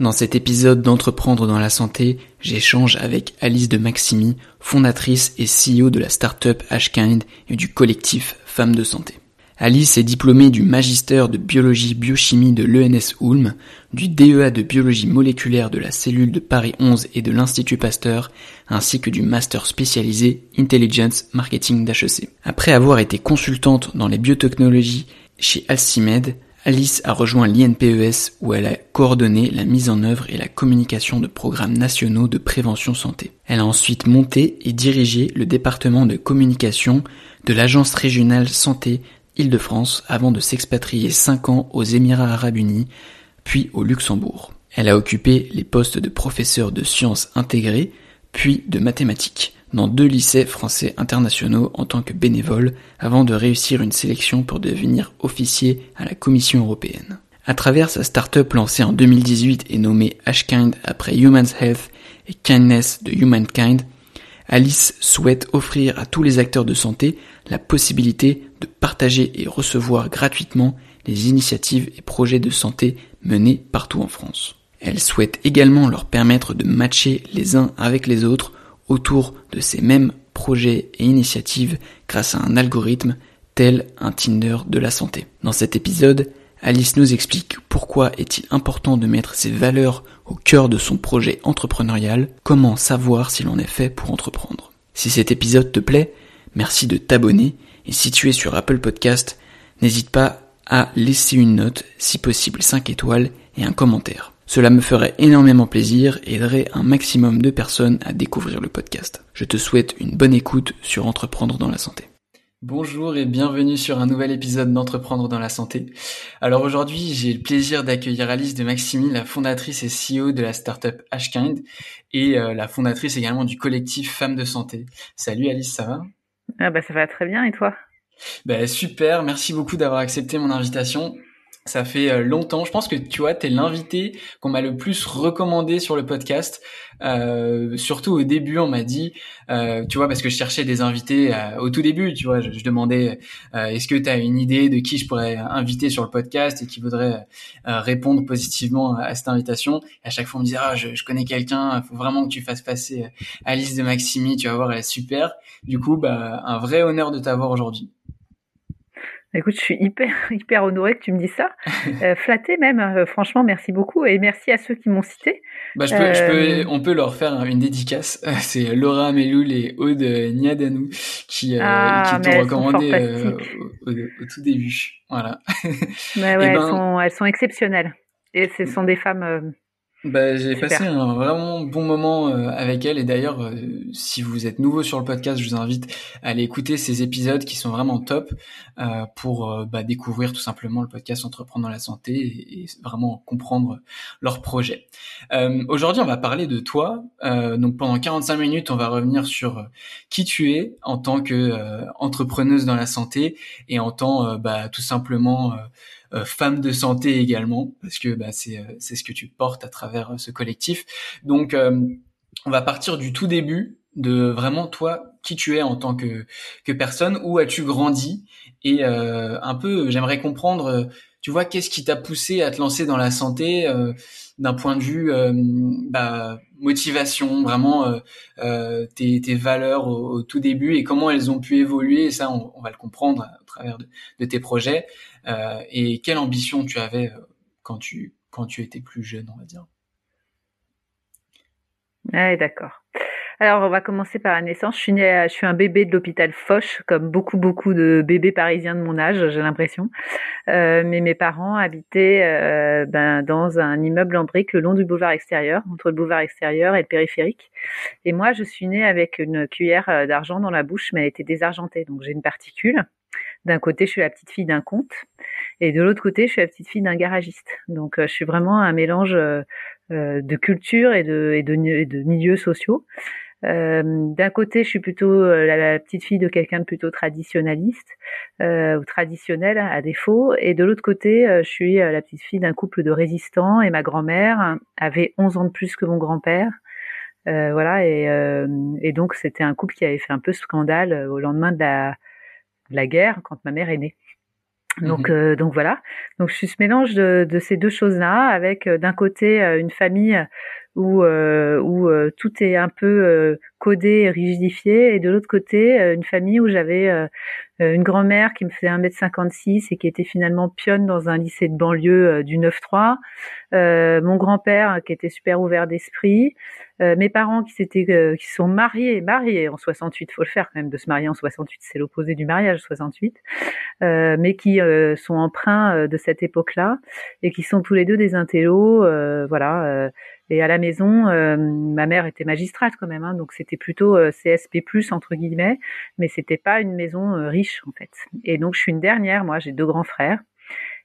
Dans cet épisode d'Entreprendre dans la santé, j'échange avec Alice de Maximi, fondatrice et CEO de la startup Ashkind et du collectif Femmes de Santé. Alice est diplômée du Magister de biologie biochimie de l'ENS Ulm, du DEA de biologie moléculaire de la cellule de Paris 11 et de l'Institut Pasteur, ainsi que du Master spécialisé Intelligence Marketing d'HEC. Après avoir été consultante dans les biotechnologies chez Alcimed, Alice a rejoint l'INPES où elle a coordonné la mise en œuvre et la communication de programmes nationaux de prévention santé. Elle a ensuite monté et dirigé le département de communication de l'Agence régionale santé Île-de-France avant de s'expatrier 5 ans aux Émirats arabes unis, puis au Luxembourg. Elle a occupé les postes de professeur de sciences intégrées, puis de mathématiques dans deux lycées français internationaux en tant que bénévole avant de réussir une sélection pour devenir officier à la Commission européenne. À travers sa start-up lancée en 2018 et nommée Ashkind après Human's Health et Kindness de Humankind, Alice souhaite offrir à tous les acteurs de santé la possibilité de partager et recevoir gratuitement les initiatives et projets de santé menés partout en France. Elle souhaite également leur permettre de matcher les uns avec les autres autour de ces mêmes projets et initiatives grâce à un algorithme tel un Tinder de la santé. Dans cet épisode, Alice nous explique pourquoi est-il important de mettre ses valeurs au cœur de son projet entrepreneurial, comment savoir si l'on est fait pour entreprendre. Si cet épisode te plaît, merci de t'abonner et si tu es sur Apple Podcast, n'hésite pas à laisser une note, si possible 5 étoiles et un commentaire. Cela me ferait énormément plaisir et aiderait un maximum de personnes à découvrir le podcast. Je te souhaite une bonne écoute sur Entreprendre dans la santé. Bonjour et bienvenue sur un nouvel épisode d'Entreprendre dans la santé. Alors aujourd'hui, j'ai le plaisir d'accueillir Alice de Maximi, la fondatrice et CEO de la startup Ashkind et euh, la fondatrice également du collectif Femmes de Santé. Salut Alice, ça va? Ah bah Ça va très bien et toi? Bah, Super, merci beaucoup d'avoir accepté mon invitation. Ça fait euh, longtemps. Je pense que tu vois, t'es l'invité qu'on m'a le plus recommandé sur le podcast. Euh, surtout au début, on m'a dit, euh, tu vois, parce que je cherchais des invités euh, au tout début. Tu vois, je, je demandais, euh, est-ce que tu as une idée de qui je pourrais inviter sur le podcast et qui voudrait répondre positivement à, cette invitation. À chaque fois, on me disait, ah, je, je connais quelqu'un. Faut vraiment que tu fasses passer Alice de Maximi. Tu vas voir, elle est super. Du coup, bah, un vrai honneur de t'avoir aujourd'hui. Écoute, je suis hyper hyper honorée que tu me dises ça, euh, flattée même. Euh, franchement, merci beaucoup et merci à ceux qui m'ont cité. Bah, je peux, je peux, euh, on peut leur faire une dédicace. C'est Laura Meloul et Aude Niadanou qui, ah, qui t'ont recommandé au, au, tout début. Voilà. Mais ouais, ben, elles, sont, elles sont exceptionnelles et ce sont des femmes bah, j'ai passé un vraiment bon moment euh, avec elle. Et d'ailleurs euh, si vous êtes nouveau sur le podcast je vous invite à aller écouter ces épisodes qui sont vraiment top euh, pour bah, découvrir tout simplement le podcast Entreprendre dans la santé et, vraiment comprendre leurs projets. Aujourd'hui on va parler de toi. Donc pendant 45 minutes on va revenir sur qui tu es en tant que entrepreneuse dans la santé et en tant bah, tout simplement euh, femme de santé également, parce que bah, c'est euh, c'est ce que tu portes à travers euh, ce collectif. Donc, on va partir du tout début de vraiment toi qui tu es en tant que que personne, où as-tu grandi? Et un peu j'aimerais comprendre tu vois qu'est-ce qui t'a poussé à te lancer dans la santé d'un point de vue bah, motivation vraiment tes, tes valeurs au, tout début et comment elles ont pu évoluer et ça on, on va le comprendre à travers de, de tes projets euh, et quelle ambition tu avais euh, quand tu quand tu étais plus jeune, on va dire? Ouais, d'accord. Alors, on va commencer par la naissance. Je suis un bébé de l'hôpital Foch, comme beaucoup, beaucoup de bébés parisiens de mon âge, j'ai l'impression. Euh, mais mes parents habitaient ben, dans un immeuble en briques le long du boulevard extérieur, entre le boulevard extérieur et le périphérique. Et moi, je suis née avec une cuillère d'argent dans la bouche, mais elle était désargentée. Donc, j'ai une particule. D'un côté, je suis la petite fille d'un comte, et de l'autre côté, je suis la petite fille d'un garagiste. Donc, euh, je suis vraiment un mélange euh, euh, de culture et de, et de, de milieux sociaux. D'un côté, je suis plutôt la, petite fille de quelqu'un de plutôt traditionnaliste ou traditionnel à défaut, et de l'autre côté, je suis la petite fille d'un couple de résistants et ma grand-mère avait 11 ans de plus que mon grand-père. Euh, voilà, et, euh, et donc c'était un couple qui avait fait un peu scandale euh, au lendemain de la, de la guerre quand ma mère est née. Donc, mmh donc voilà. Donc je suis ce mélange de, de ces deux choses-là, avec d'un côté une famille où, où tout est un peu codé, rigidifié, et de l'autre côté une famille où j'avais une grand-mère qui me faisait 1m56 et qui était finalement pionne dans un lycée de banlieue du 9-3, mon grand-père qui était super ouvert d'esprit, euh, mes parents qui s'étaient euh, qui sont mariés mariés en 68 faut le faire quand même de se marier en 68 c'est l'opposé du mariage 68 euh, mais qui euh, sont emprunts de cette époque-là et qui sont tous les deux des intellos voilà et à la maison ma mère était magistrate quand même hein, donc c'était plutôt CSP+ entre guillemets mais c'était pas une maison riche en fait. Et donc je suis une dernière moi j'ai deux grands frères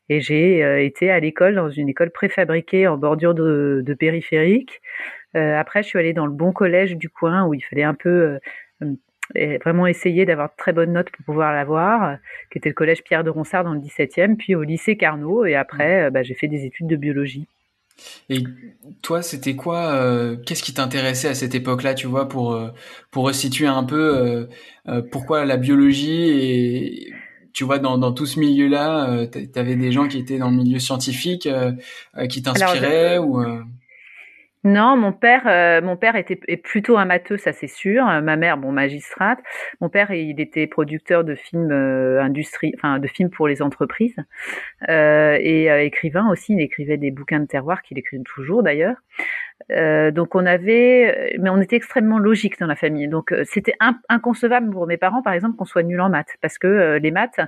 et j'ai été à l'école dans une école préfabriquée en bordure de, de périphérique euh, après, je suis allée dans le bon collège du coin où il fallait un peu euh, euh, vraiment essayer d'avoir de très bonnes notes pour pouvoir l'avoir, qui était le collège Pierre de Ronsard dans le 17e, puis au lycée Carnot, et après, bah, j'ai fait des études de biologie. Et toi, c'était quoi Qu'est-ce qui t'intéressait à cette époque-là, tu vois, pour pour resituer un peu pourquoi la biologie et tu vois dans, dans tout ce milieu-là, tu avais des gens qui étaient dans le milieu scientifique qui t'inspiraient ou non, mon père, euh, mon père était est plutôt amateur, ça c'est sûr. Ma mère, bon, magistrate. Mon père, il était producteur de films euh, industrie, enfin de films pour les entreprises euh, et euh, écrivain aussi. Il écrivait des bouquins de terroir qu'il écrit toujours d'ailleurs. Euh, donc on avait, mais on était extrêmement logique dans la famille. Donc euh, c'était inconcevable pour mes parents, par exemple, qu'on soit nul en maths, parce que euh, les maths,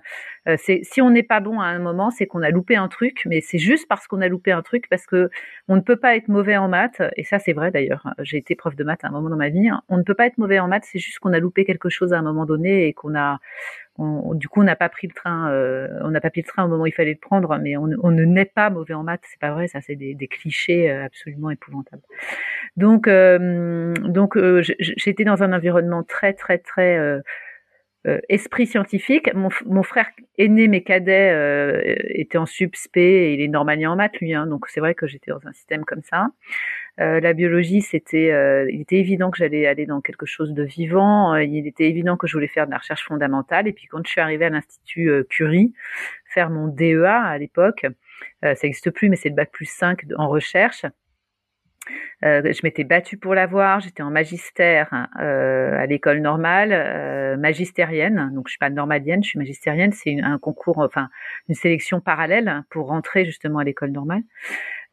c'est si on n'est pas bon à un moment, c'est qu'on a loupé un truc, mais c'est juste parce qu'on a loupé un truc, parce que on ne peut pas être mauvais en maths, et ça c'est vrai d'ailleurs. J'ai été prof de maths à un moment dans ma vie. Hein. On ne peut pas être mauvais en maths, c'est juste qu'on a loupé quelque chose à un moment donné et qu'on a du coup, on n'a pas pris le train, euh, on n'a pas pris le train au moment où il fallait le prendre, mais on, ne naît pas mauvais en maths, c'est pas vrai, ça c'est des, clichés euh, absolument épouvantables. Donc, euh, donc j'étais dans un environnement très très très esprit scientifique. Mon, frère aîné, mes cadets, était en subspé et il est normalien en maths lui, hein, donc c'est vrai que j'étais dans un système comme ça. Euh, la biologie, c'était, euh, il était évident que j'allais aller dans quelque chose de vivant. Euh, il était évident que je voulais faire de la recherche fondamentale. Et puis quand je suis arrivée à l'institut Curie, faire mon DEA à l'époque, ça n'existe plus, mais c'est le bac plus 5 en recherche. Euh, je m'étais battue pour l'avoir. J'étais en magistère euh, à l'école normale, euh, magistérienne. Donc je suis pas normalienne, je suis magistérienne. C'est un concours, enfin une sélection parallèle pour rentrer justement à l'école normale.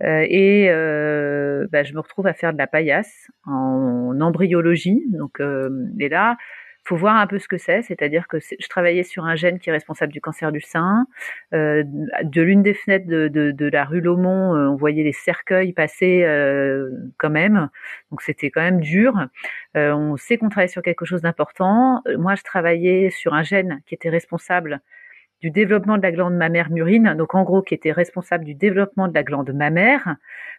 Euh, et euh, bah, je me retrouve à faire de la paillasse en embryologie. Donc, euh, et là, faut voir un peu ce que c'est, c'est-à-dire que je travaillais sur un gène qui est responsable du cancer du sein. Euh, de l'une des fenêtres de, la rue Laumont, on voyait les cercueils passer euh, quand même, donc c'était quand même dur. Euh, on sait qu'on travaillait sur quelque chose d'important. Moi, je travaillais sur un gène qui était responsable du développement de la glande mammaire murine, donc en gros qui était responsable du développement de la glande mammaire,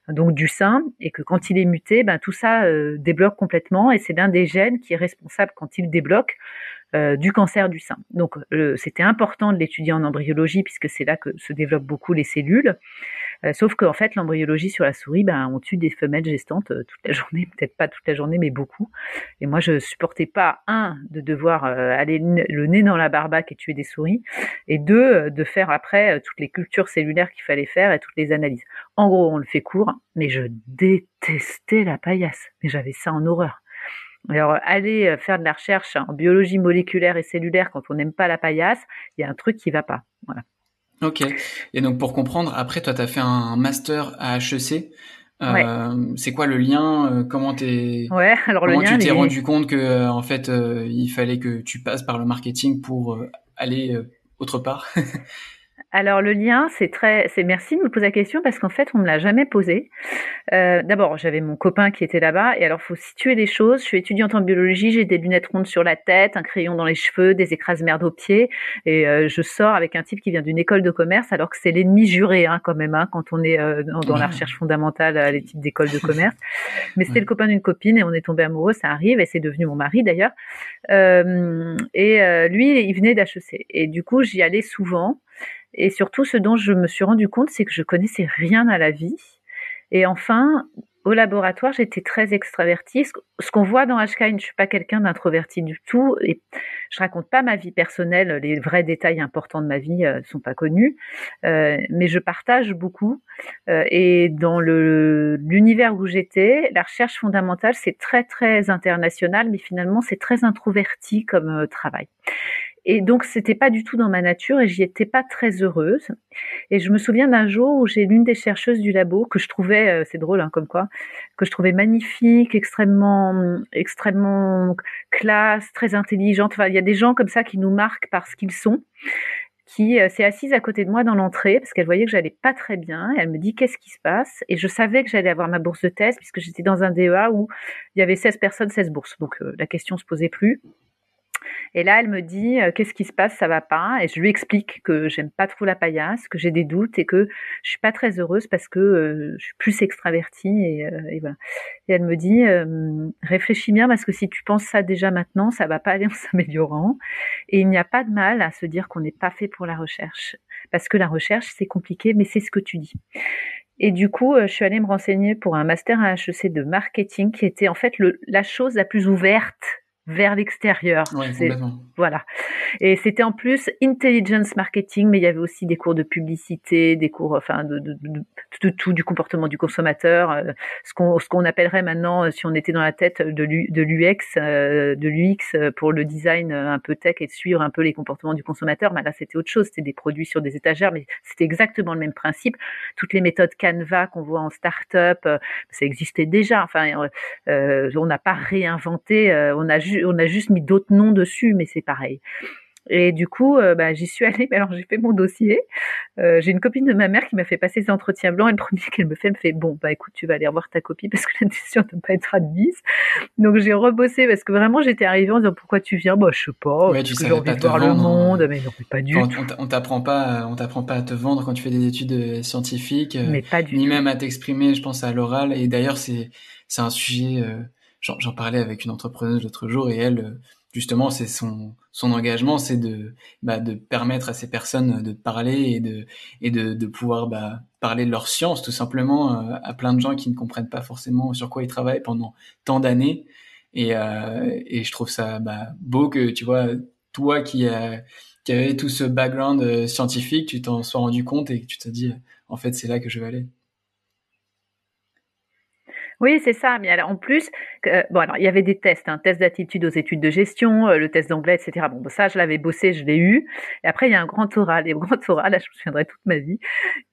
donc du sein, et que quand il est muté, ben tout ça euh, débloque complètement, et c'est l'un des gènes qui est responsable quand il débloque euh, du cancer du sein. Donc c'était important de l'étudier en embryologie puisque c'est là que se développent beaucoup les cellules. Euh, sauf qu'en fait l'embryologie sur la souris, ben on tue des femelles gestantes euh, toute la journée, peut-être pas toute la journée, mais beaucoup. Et moi je supportais pas un de devoir aller le nez dans la barbaque et tuer des souris, et deux de faire après toutes les cultures cellulaires qu'il fallait faire et toutes les analyses. En gros on le fait court, mais je détestais la paillasse, mais j'avais ça en horreur. Alors, aller euh, faire de la recherche en biologie moléculaire et cellulaire quand on n'aime pas la paillasse, il y a un truc qui va pas. Voilà. Ok. Et donc, pour comprendre, après, toi, tu as fait un master à HEC. Euh, c'est quoi le lien euh, Comment t'es ouais, alors le lien, tu t'es rendu compte que euh, en fait il fallait que tu passes par le marketing pour aller autre part? Alors le lien, c'est très, c'est merci de me poser la question parce qu'en fait on me l'a jamais posé. Euh, D'abord, j'avais mon copain qui était là-bas et alors faut situer les choses. Je suis étudiante en biologie, j'ai des lunettes rondes sur la tête, un crayon dans les cheveux, des écrases merdes aux pieds et euh, je sors avec un type qui vient d'une école de commerce alors que c'est l'ennemi juré hein, quand même hein, quand on est euh, dans, la recherche fondamentale à les types d'écoles de commerce. Mais c'était le copain d'une copine et on est tombé amoureux, ça arrive et c'est devenu mon mari d'ailleurs. Euh, et lui, il venait d'HEC et du coup j'y allais souvent. Et surtout, ce dont je me suis rendu compte, c'est que je connaissais rien à la vie. Et enfin, au laboratoire, j'étais très extravertie. Ce qu'on voit dans HK, je ne suis pas quelqu'un d'introverti du tout. Et je raconte pas ma vie personnelle. Les vrais détails importants de ma vie ne euh, sont pas connus. Euh, mais je partage beaucoup. Euh, et dans l'univers où j'étais, la recherche fondamentale, c'est très, très international. Mais finalement, c'est très introverti comme travail. Et donc, c'était pas du tout dans ma nature et j'y étais pas très heureuse. Et je me souviens d'un jour où j'ai l'une des chercheuses du labo que je trouvais, euh, c'est drôle, hein, comme quoi, que je trouvais magnifique, extrêmement, extrêmement classe, très intelligente. Enfin, il y a des gens comme ça qui nous marquent par ce qu'ils sont qui euh, s'est assise à côté de moi dans l'entrée parce qu'elle voyait que j'allais pas très bien. Elle me dit qu'est-ce qui se passe? Et je savais que j'allais avoir ma bourse de thèse puisque j'étais dans un DEA où il y avait 16 personnes, 16 bourses. Donc euh, la question se posait plus. Et là, elle me dit euh, qu'est-ce qui se passe, ça va pas? Et je lui explique que j'aime pas trop la paillasse, que j'ai des doutes et que je suis pas très heureuse parce que euh, je suis plus extravertie et, euh, et, voilà. Et elle me dit réfléchis bien parce que si tu penses ça déjà maintenant, ça va pas aller en s'améliorant. Et il n'y a pas de mal à se dire qu'on n'est pas fait pour la recherche parce que la recherche c'est compliqué, mais c'est ce que tu dis. Et du coup, je suis allée me renseigner pour un master à HEC de marketing qui était en fait la chose la plus ouverte vers l'extérieur. voilà. Et c'était en plus intelligence marketing, mais il y avait aussi des cours de publicité, des cours, enfin, de, de, de, de tout, du comportement du consommateur, euh, ce qu'on ce qu'on appellerait maintenant, euh, si on était dans la tête de l'UX, euh, de l'UX pour le design un peu tech et de suivre un peu les comportements du consommateur. Mais là, c'était autre chose. C'était des produits sur des étagères, mais c'était exactement le même principe. Toutes les méthodes Canva qu'on voit en start-up, ça existait déjà. Enfin, on n'a pas réinventé. on a juste on a juste mis d'autres noms dessus, mais c'est pareil. Et du coup, euh, bah, j'y suis allée. Mais alors, j'ai fait mon dossier. Euh, j'ai une copine de ma mère qui m'a fait passer des entretiens blancs. Et le premier qu'elle me fait, elle me fait bon, bah écoute, tu vas aller revoir ta copie parce que la décision ne pas être admise. Donc j'ai rebossé parce que vraiment j'étais arrivée en disant pourquoi tu viens? Bah je sais pas. Ouais, tu j'ai envie de voir le monde. Mais non, pas du tout. On t'apprend pas, on t'apprend pas à te vendre quand tu fais des études euh, scientifiques. Mais pas du Ni même à t'exprimer, je pense à l'oral. Et d'ailleurs, c'est c'est un sujet j'en parlais avec une entrepreneuse l'autre jour et elle, euh, justement, c'est son, engagement, c'est de, bah, de permettre à ces personnes de parler et de, pouvoir bah, parler de leur science, tout simplement, euh, à plein de gens qui ne comprennent pas forcément sur quoi ils travaillent pendant tant d'années. Et, euh, je trouve ça bah, beau que, tu vois, toi qui, a, qui avait tout ce background euh, scientifique, tu t'en sois rendu compte et que tu te dis, en fait, c'est là que je vais aller. Oui, c'est ça. Mais alors, en plus, bon, alors il y avait des tests, un hein, test d'attitude aux études de gestion, euh, le test d'anglais, etc. Bon, ça, je l'avais bossé, je l'ai eu. Et après, il y a un grand oral. Et au grand oral, là, je me souviendrai toute ma vie.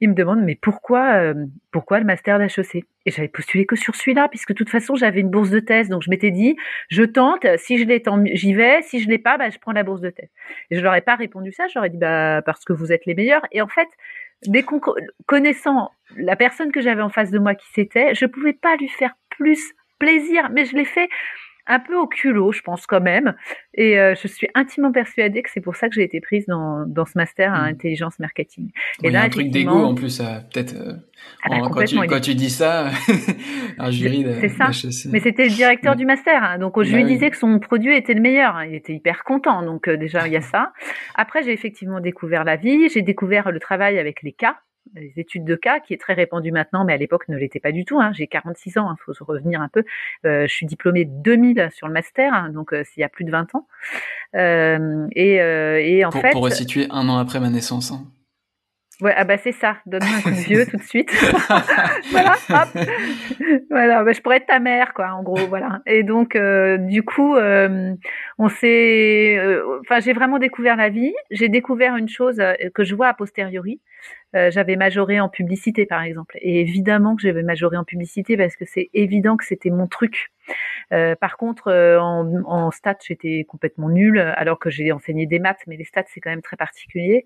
Il me demande, mais pourquoi, euh, pourquoi le master d'HEC? Et j'avais postulé que sur celui-là, puisque de toute façon, j'avais une bourse de thèse. Donc, je m'étais dit, je tente. Si je l'ai, j'y vais. Si je l'ai pas, bah, je prends la bourse de thèse. Et je leur ai pas répondu ça. Ai dit, bah, parce que vous êtes les meilleurs. Et en fait, dès connaissant la personne que j'avais en face de moi qui c'était, je pouvais pas lui faire plus plaisir, mais je l'ai fait un peu au culot, je pense quand même. Et euh, je suis intimement persuadée que c'est pour ça que j'ai été prise dans, dans ce master à mmh. intelligence marketing. Et là, un truc d'égo en plus, peut-être. Euh, ah bah, quand, tu, quand tu dis ça, un jury C'est ça. Mais c'était le directeur du master, hein, donc je lui disais que son produit était le meilleur. Hein. il était hyper content. Donc euh, déjà il y a ça. Après j'ai effectivement découvert la vie, j'ai découvert le travail avec les cas les études de cas, qui est très répandue maintenant, mais à l'époque ne l'était pas du tout. Hein. J'ai 46 ans, il hein, faut se revenir un peu. Euh, je suis diplômée 2000 sur le master, hein, donc euh, s'il y a plus de 20 ans. Euh, et, euh, et, en pour, fait... Pour resituer un an après ma naissance. Ouais, ah bah c'est ça. Donne-moi un coup de vieux tout de suite. voilà, hop. voilà, bah, je pourrais être ta mère, quoi, en gros, voilà. Et donc, euh, du coup, euh, on s'est, enfin, j'ai vraiment découvert la vie. J'ai découvert une chose que je vois a posteriori, euh, j'avais majoré en publicité par exemple. Et évidemment que j'avais majoré en publicité parce que c'est évident que c'était mon truc. Euh, par contre, euh, en, en stats, j'étais complètement nulle, alors que j'ai enseigné des maths, mais les stats, c'est quand même très particulier.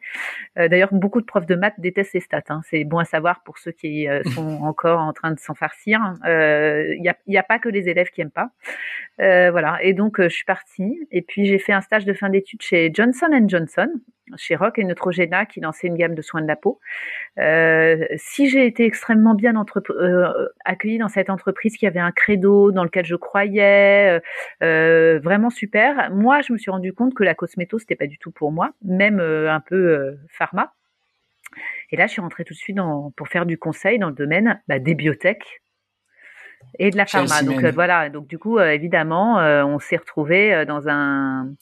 Euh, D'ailleurs, beaucoup de profs de maths détestent les stats. Hein. C'est bon à savoir pour ceux qui euh, sont encore en train de s'en farcir. Il n'y a, y a, pas que les élèves qui aiment pas. voilà. Et donc, je suis partie. Et puis, j'ai fait un stage de fin d'études chez Johnson Johnson, chez Rock et Neutrogena qui lançait une gamme de soins de la peau. Euh, si j'ai été extrêmement bien euh, accueillie dans cette entreprise qui avait un credo dans lequel je croyais, euh, vraiment super. Moi, je me suis rendu compte que la cosméto c'était pas du tout pour moi, même un peu pharma. Et là, je suis rentrée tout de suite dans, pour faire du conseil dans le domaine bah, des biotech et de la pharma. Donc voilà. Donc du coup, évidemment, on s'est retrouvé dans un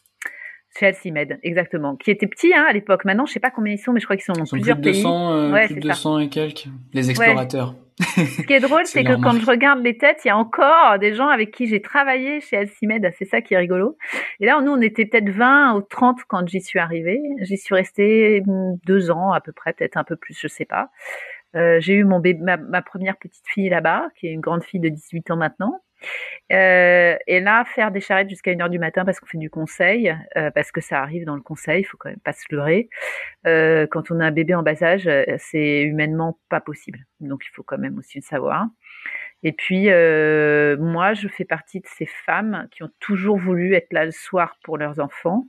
chez Alcimed, exactement. Qui était petit hein, à l'époque. Maintenant, je sais pas combien ils sont, mais je crois qu'ils sont dans plusieurs plus de 200, pays. Euh, plus de 200 et quelques. Les explorateurs. Ce qui est drôle, c'est que quand je regarde les têtes, il y a encore des gens avec qui j'ai travaillé chez Alcimed. C'est ça qui est rigolo. Et là, nous, on était peut-être 20 ou 30 quand j'y suis arrivée. J'y suis restée deux ans à peu près, peut-être un peu plus, je sais pas. Euh, j'ai eu mon bébé, ma, ma première petite fille là-bas, qui est une grande fille de 18 ans maintenant. Euh, et là, faire des charrettes jusqu'à 1h du matin parce qu'on fait du conseil, euh, parce que ça arrive dans le conseil, il faut quand même pas se leurrer. Euh, quand on a un bébé en bas âge, c'est humainement pas possible. Donc il faut quand même aussi le savoir. Et puis, moi, je fais partie de ces femmes qui ont toujours voulu être là le soir pour leurs enfants.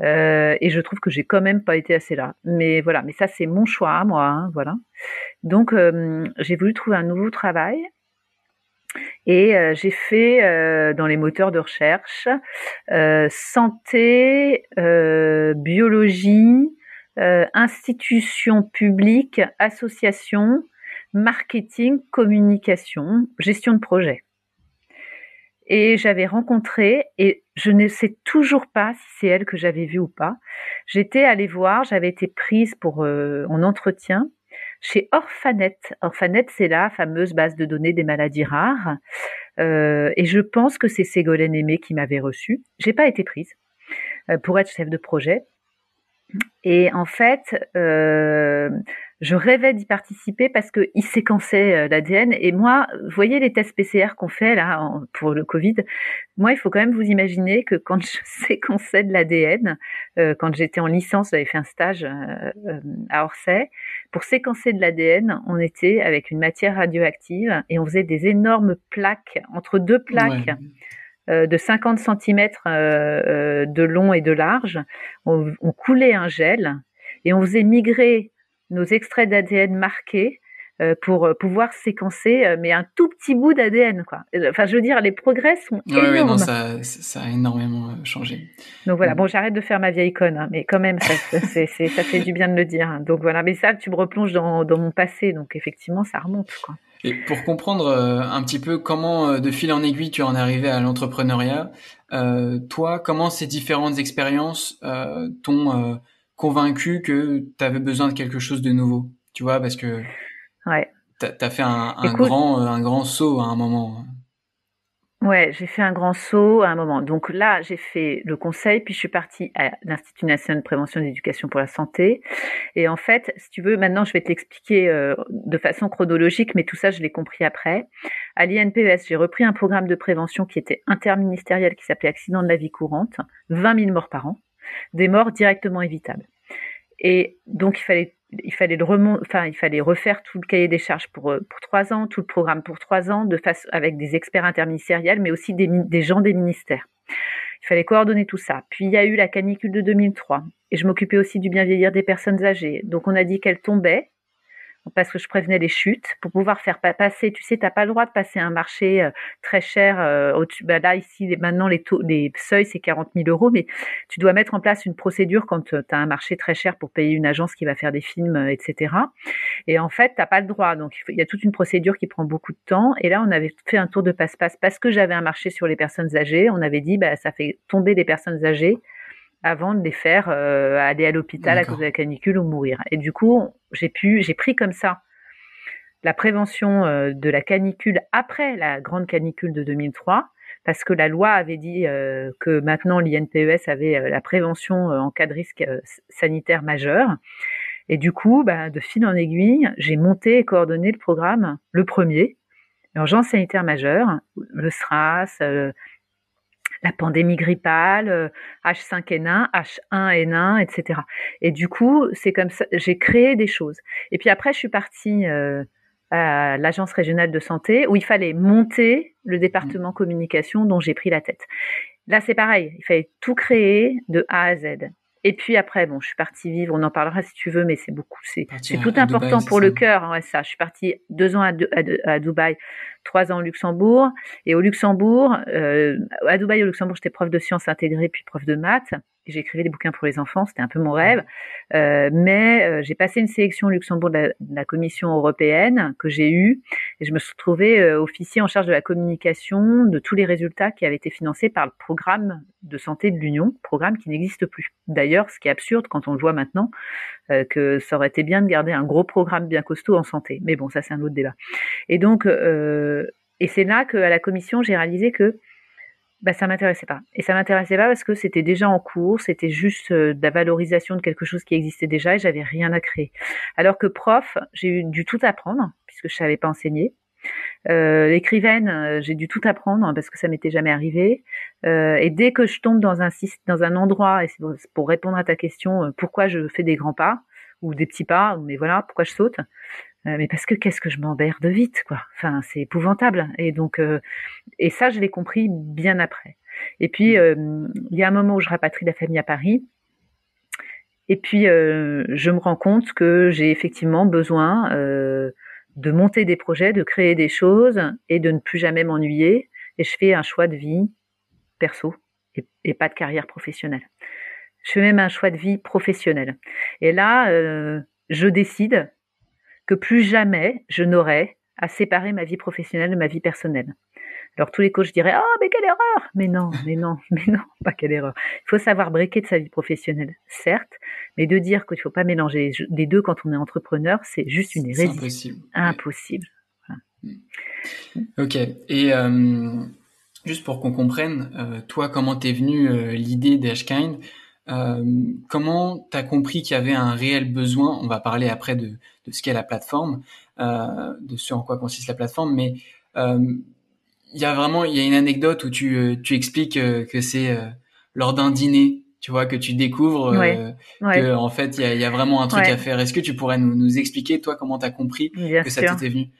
Et je trouve que j'ai quand même pas été assez là. Mais voilà, mais ça c'est mon choix, moi, hein, voilà. Donc j'ai voulu trouver un nouveau travail et euh, j'ai fait euh, dans les moteurs de recherche euh, santé, biologie, institutions publiques, associations, marketing, communication, gestion de projet. Et j'avais rencontré, et je ne sais toujours pas si c'est elle que j'avais vue ou pas. J'étais allée voir, j'avais été prise pour en entretien chez Orphanet. Orphanet, c'est la fameuse base de données des maladies rares. Euh, et je pense que c'est Ségolène Aimé qui m'avait reçue. J'ai pas été prise euh, pour être chef de projet. Et en fait, euh, je rêvais d'y participer parce qu'ils séquençaient euh, l'ADN. Et moi, vous voyez les tests PCR qu'on fait là pour le Covid. Moi, il faut quand même vous imaginer que quand je séquençais de l'ADN, euh, quand j'étais en licence, j'avais fait un stage à Orsay. Pour séquencer de l'ADN, on était avec une matière radioactive et on faisait des énormes plaques entre deux plaques. De 50 cm de long et de large, on, on coulait un gel et on faisait migrer nos extraits d'ADN marqués euh, pour euh, pouvoir séquencer, euh, mais un tout petit bout d'ADN, quoi. Enfin, je veux dire, les progrès sont énormes. Non, ça, ça a énormément changé. Donc voilà, mm. bon, j'arrête de faire ma vieille conne, hein, mais quand même, ça, c'est, ça fait du bien de le dire. Hein. Donc voilà, mais ça, tu me replonges dans, dans mon passé, donc effectivement, ça remonte, quoi. Et pour comprendre un petit peu comment, de fil en aiguille, tu en es arrivé à l'entrepreneuriat, euh, toi, comment ces différentes expériences euh, t'ont convaincu que tu avais besoin de quelque chose de nouveau, tu vois, parce que ouais. tu as, fait un, un grand, un grand saut à un moment. Ouais, j'ai fait un grand saut à un moment. Donc là, j'ai fait le conseil, puis je suis partie à l'Institut national de prévention et d'éducation pour la santé. Et en fait, si tu veux, maintenant, je vais te l'expliquer euh, de façon chronologique, mais tout ça, je l'ai compris après. À l'INPES, j'ai repris un programme de prévention qui était interministériel, qui s'appelait Accident de la vie courante, 20 000 morts par an des morts directement évitables. Et donc il fallait il fallait le enfin il fallait refaire tout le cahier des charges pour euh, pour trois ans, tout le programme pour trois ans, de face avec des experts interministériels, mais aussi des, des gens des ministères. Il fallait coordonner tout ça. Puis il y a eu la canicule de 2003 et je m'occupais aussi du bien vieillir des personnes âgées. Donc on a dit qu'elle tombait parce que je prévenais les chutes pour pouvoir faire passer. Tu sais, t'as pas le droit de passer un marché euh, très cher. Euh, bah là ici, maintenant les taux, les seuils c'est 40 000 euros, mais tu dois mettre en place une procédure quand euh, tu as un marché très cher pour payer une agence qui va faire des films, etc. Et en fait, t'as pas le droit. Donc il y a toute une procédure qui prend beaucoup de temps. Et là, on avait fait un tour de passe-passe parce que j'avais un marché sur les personnes âgées. On avait dit, bah ça fait tomber des personnes âgées avant de les faire euh, aller à l'hôpital à cause de la canicule ou mourir. Et du coup, j'ai pu, j'ai pris comme ça la prévention euh, de la canicule après la grande canicule de 2003, parce que la loi avait dit euh, que maintenant l'INPES avait la prévention en cas de risque sanitaire majeur. Et du coup, bah, de fil en aiguille, j'ai monté et coordonné le programme, le premier, urgence sanitaire majeure, le SRAS, la pandémie grippale, H5N1, H1N1, etc. Et du coup, c'est comme ça, j'ai créé des choses. Et puis après, je suis partie à l'agence régionale de santé où il fallait monter le département mmh. communication dont j'ai pris la tête. Là, c'est pareil, il fallait tout créer de A à Z. Et puis après, bon, je suis partie vivre, on en parlera si tu veux, mais c'est beaucoup, c'est tout important pour le cœur, ouais, ça. Je suis partie deux ans à, à, à Dubaï trois ans au Luxembourg. Et au Luxembourg, euh, à Dubaï, au Luxembourg, j'étais prof de sciences intégrées puis prof de maths. J'écrivais des bouquins pour les enfants, c'était un peu mon rêve. Euh, mais euh, j'ai passé une sélection au Luxembourg de la, Commission européenne que j'ai eue et je me suis retrouvée euh, officier en charge de la communication de tous les résultats qui avaient été financés par le programme de santé de l'Union, programme qui n'existe plus. D'ailleurs, ce qui est absurde quand on le voit maintenant, euh, que ça aurait été bien de garder un gros programme bien costaud en santé. Mais bon, ça c'est un autre débat. Et donc, euh, et c'est là qu'à la commission, j'ai réalisé que bah, ça m'intéressait pas. Et ça m'intéressait pas parce que c'était déjà en cours, c'était juste euh, de la valorisation de quelque chose qui existait déjà et j'avais rien à créer. Alors que prof, j'ai eu du tout apprendre puisque je savais pas enseigner. Euh, écrivaine, euh, j'ai dû tout apprendre parce que ça m'était jamais arrivé. Euh, et dès que je tombe dans un dans un endroit, et pour répondre à ta question, euh, pourquoi je fais des grands pas ou des petits pas, mais voilà, pourquoi je saute, euh, mais parce que qu'est-ce que je m'emmerde vite, quoi. Enfin, c'est épouvantable. Et donc, euh, et ça, je l'ai compris bien après. Et puis, mmh. euh, il y a un moment où je rapatrie la famille à Paris. Et puis, je me rends compte que j'ai effectivement besoin de monter des projets, de créer des choses et de ne plus jamais m'ennuyer. Et je fais un choix de vie perso et, et, pas de carrière professionnelle. Je fais même un choix de vie professionnelle. Et là, je décide que plus jamais je n'aurai à séparer ma vie professionnelle de ma vie personnelle. Alors tous les coachs diraient "Ah, mais quelle erreur Mais non, mais non, mais non, pas quelle erreur. Il faut savoir breaker de sa vie professionnelle, certes, mais de dire qu'il ne faut pas mélanger les deux quand on est entrepreneur, c'est juste une hérésie. impossible. Impossible. Ok. Et euh, juste pour qu'on comprenne, euh, toi, comment t'es venue euh, l'idée d'Ashkind comment tu as compris qu'il y avait un réel besoin? On va parler après de, de ce qu'est la plateforme, euh, de ce en quoi consiste la plateforme, mais euh, il y a vraiment il y a une anecdote où tu, euh, tu expliques que c'est lors d'un dîner, tu vois, que tu découvres que en fait il y a, y a, vraiment un truc à faire. Est-ce que tu pourrais nous, nous expliquer toi comment tu as compris que ça t'était venu?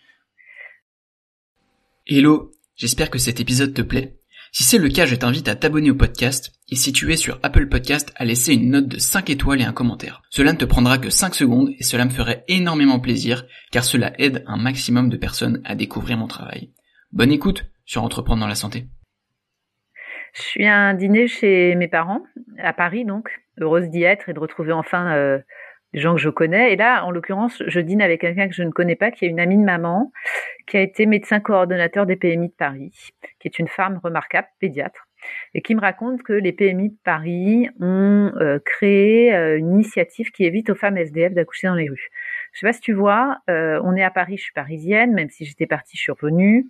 Hello, j'espère que cet épisode te plaît. Si c'est le cas, je t'invite à t'abonner au podcast et si tu es sur Apple Podcast, à laisser une note de 5 étoiles et un commentaire. Cela ne te prendra que 5 secondes et cela me ferait énormément plaisir car cela aide un maximum de personnes à découvrir mon travail. Bonne écoute sur Entreprendre dans la santé. Je suis à un dîner chez mes parents, à Paris donc, heureuse d'y être et de retrouver enfin euh, des gens que je connais. Et là, en l'occurrence, je dîne avec quelqu'un que je ne connais pas, qui est une amie de maman, qui a été médecin coordonnateur des PMI de Paris, qui est une femme remarquable, pédiatre, et qui me raconte que les PMI de Paris ont euh, créé euh, une initiative qui évite aux femmes SDF d'accoucher dans les rues. Je sais pas si tu vois, euh, on est à Paris, je suis parisienne, même si j'étais partie, je suis revenue.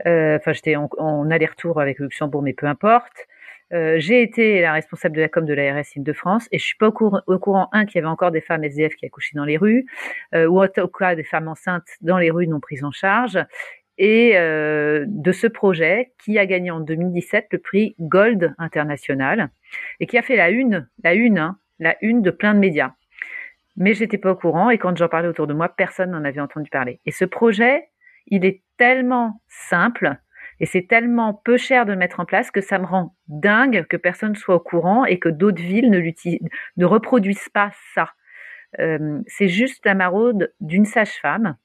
Enfin, j'étais en, en aller-retour avec Luxembourg, mais peu importe. Euh, j'ai été la responsable de la com de l'ARS Île-de-France et je suis pas au, courant, un, qu'il y avait encore des femmes SDF qui accouchaient dans les rues, euh, ou au cas des femmes enceintes dans les rues non prises en charge, et euh, de ce projet qui a gagné en 2017 le prix Gold international et qui a fait la une, la une, hein, la une de plein de médias. Mais j'étais pas au courant et quand j'en parlais autour de moi, personne n'en avait entendu parler. Et ce projet, il est tellement simple et c'est tellement peu cher de mettre en place que ça me rend dingue que personne soit au courant et que d'autres villes ne, ne reproduisent pas ça. Euh, c'est juste la maraude d'une sage-femme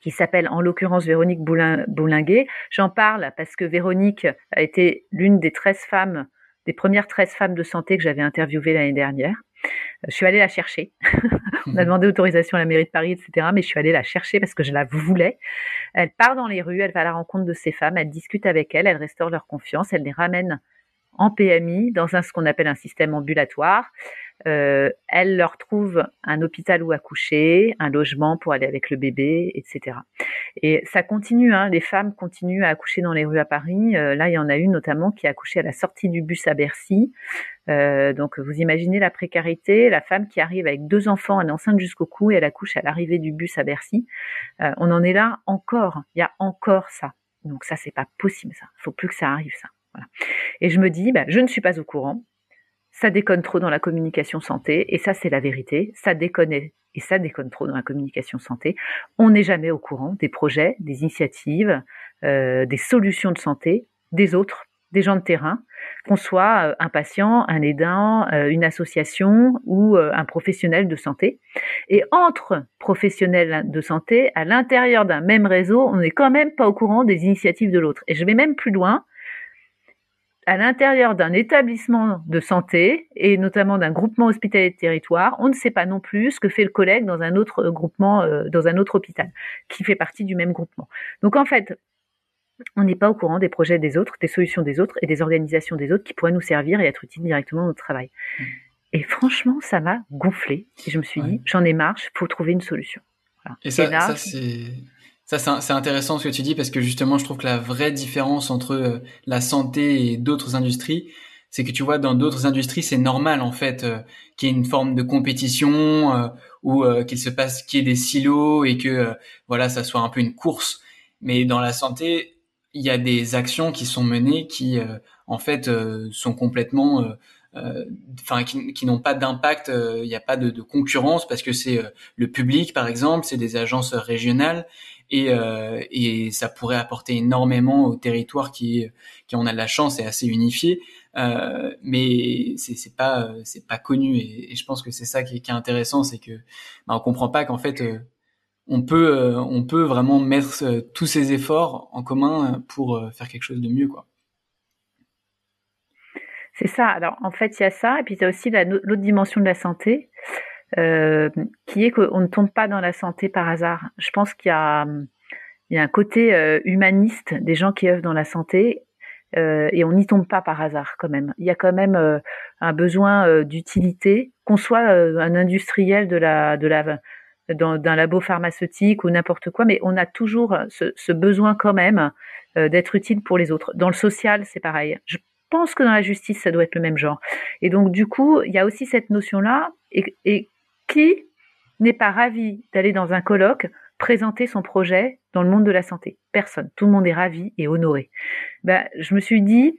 qui s'appelle en l'occurrence Véronique Boulinguet. J'en parle parce que Véronique a été l'une des 13 femmes, des premières 13 femmes de santé que j'avais interviewées l'année dernière. Je suis allée la chercher. On a demandé autorisation à la mairie de Paris, etc. Mais je suis allée la chercher parce que je la voulais. Elle part dans les rues, elle va à la rencontre de ces femmes, elle discute avec elles, elle restaure leur confiance, elle les ramène en PMI dans un, ce qu'on appelle un système ambulatoire. Euh, elle leur trouve un hôpital où accoucher, un logement pour aller avec le bébé, etc. Et ça continue, hein, les femmes continuent à accoucher dans les rues à Paris. Euh, là, il y en a une notamment qui a accouché à la sortie du bus à Bercy. Euh, donc vous imaginez la précarité, la femme qui arrive avec deux enfants, elle est enceinte jusqu'au cou et elle accouche à l'arrivée du bus à Bercy. Euh, on en est là encore. Il y a encore ça. Donc ça c'est pas possible ça. Faut plus que ça arrive ça. Voilà. Et je me dis, bah, je ne suis pas au courant. Ça déconne trop dans la communication santé et ça c'est la vérité. Ça déconne et ça déconne trop dans la communication santé. On n'est jamais au courant des projets, des initiatives, euh, des solutions de santé des autres, des gens de terrain, qu'on soit euh, un patient, un aidant, euh, une association ou euh, un professionnel de santé. Et entre professionnels de santé, à l'intérieur d'un même réseau, on n'est quand même pas au courant des initiatives de l'autre. Et je vais même plus loin. À l'intérieur d'un établissement de santé et notamment d'un groupement hospitalier de territoire, on ne sait pas non plus ce que fait le collègue dans un autre groupement, dans un autre hôpital, qui fait partie du même groupement. Donc en fait, on n'est pas au courant des projets des autres, des solutions des autres et des organisations des autres qui pourraient nous servir et être utiles directement dans notre travail. Mmh. Et franchement, ça m'a gonflé. Et je me suis dit, j'en ai marre, il faut trouver une solution. Et ça, ça c'est ça c'est intéressant ce que tu dis parce que justement, je trouve que la vraie différence entre euh, la santé et d'autres industries, c'est que tu vois, dans d'autres industries, c'est normal en fait euh, qu'il y ait une forme de compétition euh, ou qu'il se passe qu'il y ait des silos et que voilà, ça soit un peu une course. Mais dans la santé, il y a des actions qui sont menées qui euh, en fait euh, sont complètement euh, enfin qui, n'ont pas d'impact il n'y a pas de, concurrence parce que c'est le public par exemple c'est des agences régionales et, et ça pourrait apporter énormément au territoire qui qui en a de la chance et assez unifié mais c'est pas c'est pas connu et, je pense que c'est ça qui est, est intéressant c'est que bah, on comprend pas qu'en fait on peut, euh, on peut vraiment mettre euh, tous ces efforts en commun euh, pour faire quelque chose de mieux, quoi. C'est ça. Alors, en fait, il y a ça, et puis il y a aussi l'autre dimension de la santé, qui est qu'on ne tombe pas dans la santé par hasard. Je pense qu'il y a, il y a un côté humaniste des gens qui œuvrent dans la santé, et on n'y tombe pas par hasard quand même. Il y a quand même un besoin d'utilité, qu'on soit un industriel de la, de la d'un labo pharmaceutique ou n'importe quoi, mais on a toujours ce, ce besoin quand même euh, d'être utile pour les autres. Dans le social, c'est pareil. Je pense que dans la justice, ça doit être le même genre. Et donc, du coup, il y a aussi cette notion-là. Et, et qui n'est pas ravi d'aller dans un colloque présenter son projet dans le monde de la santé? Personne. Tout le monde est ravi et honoré. Ben, je me suis dit,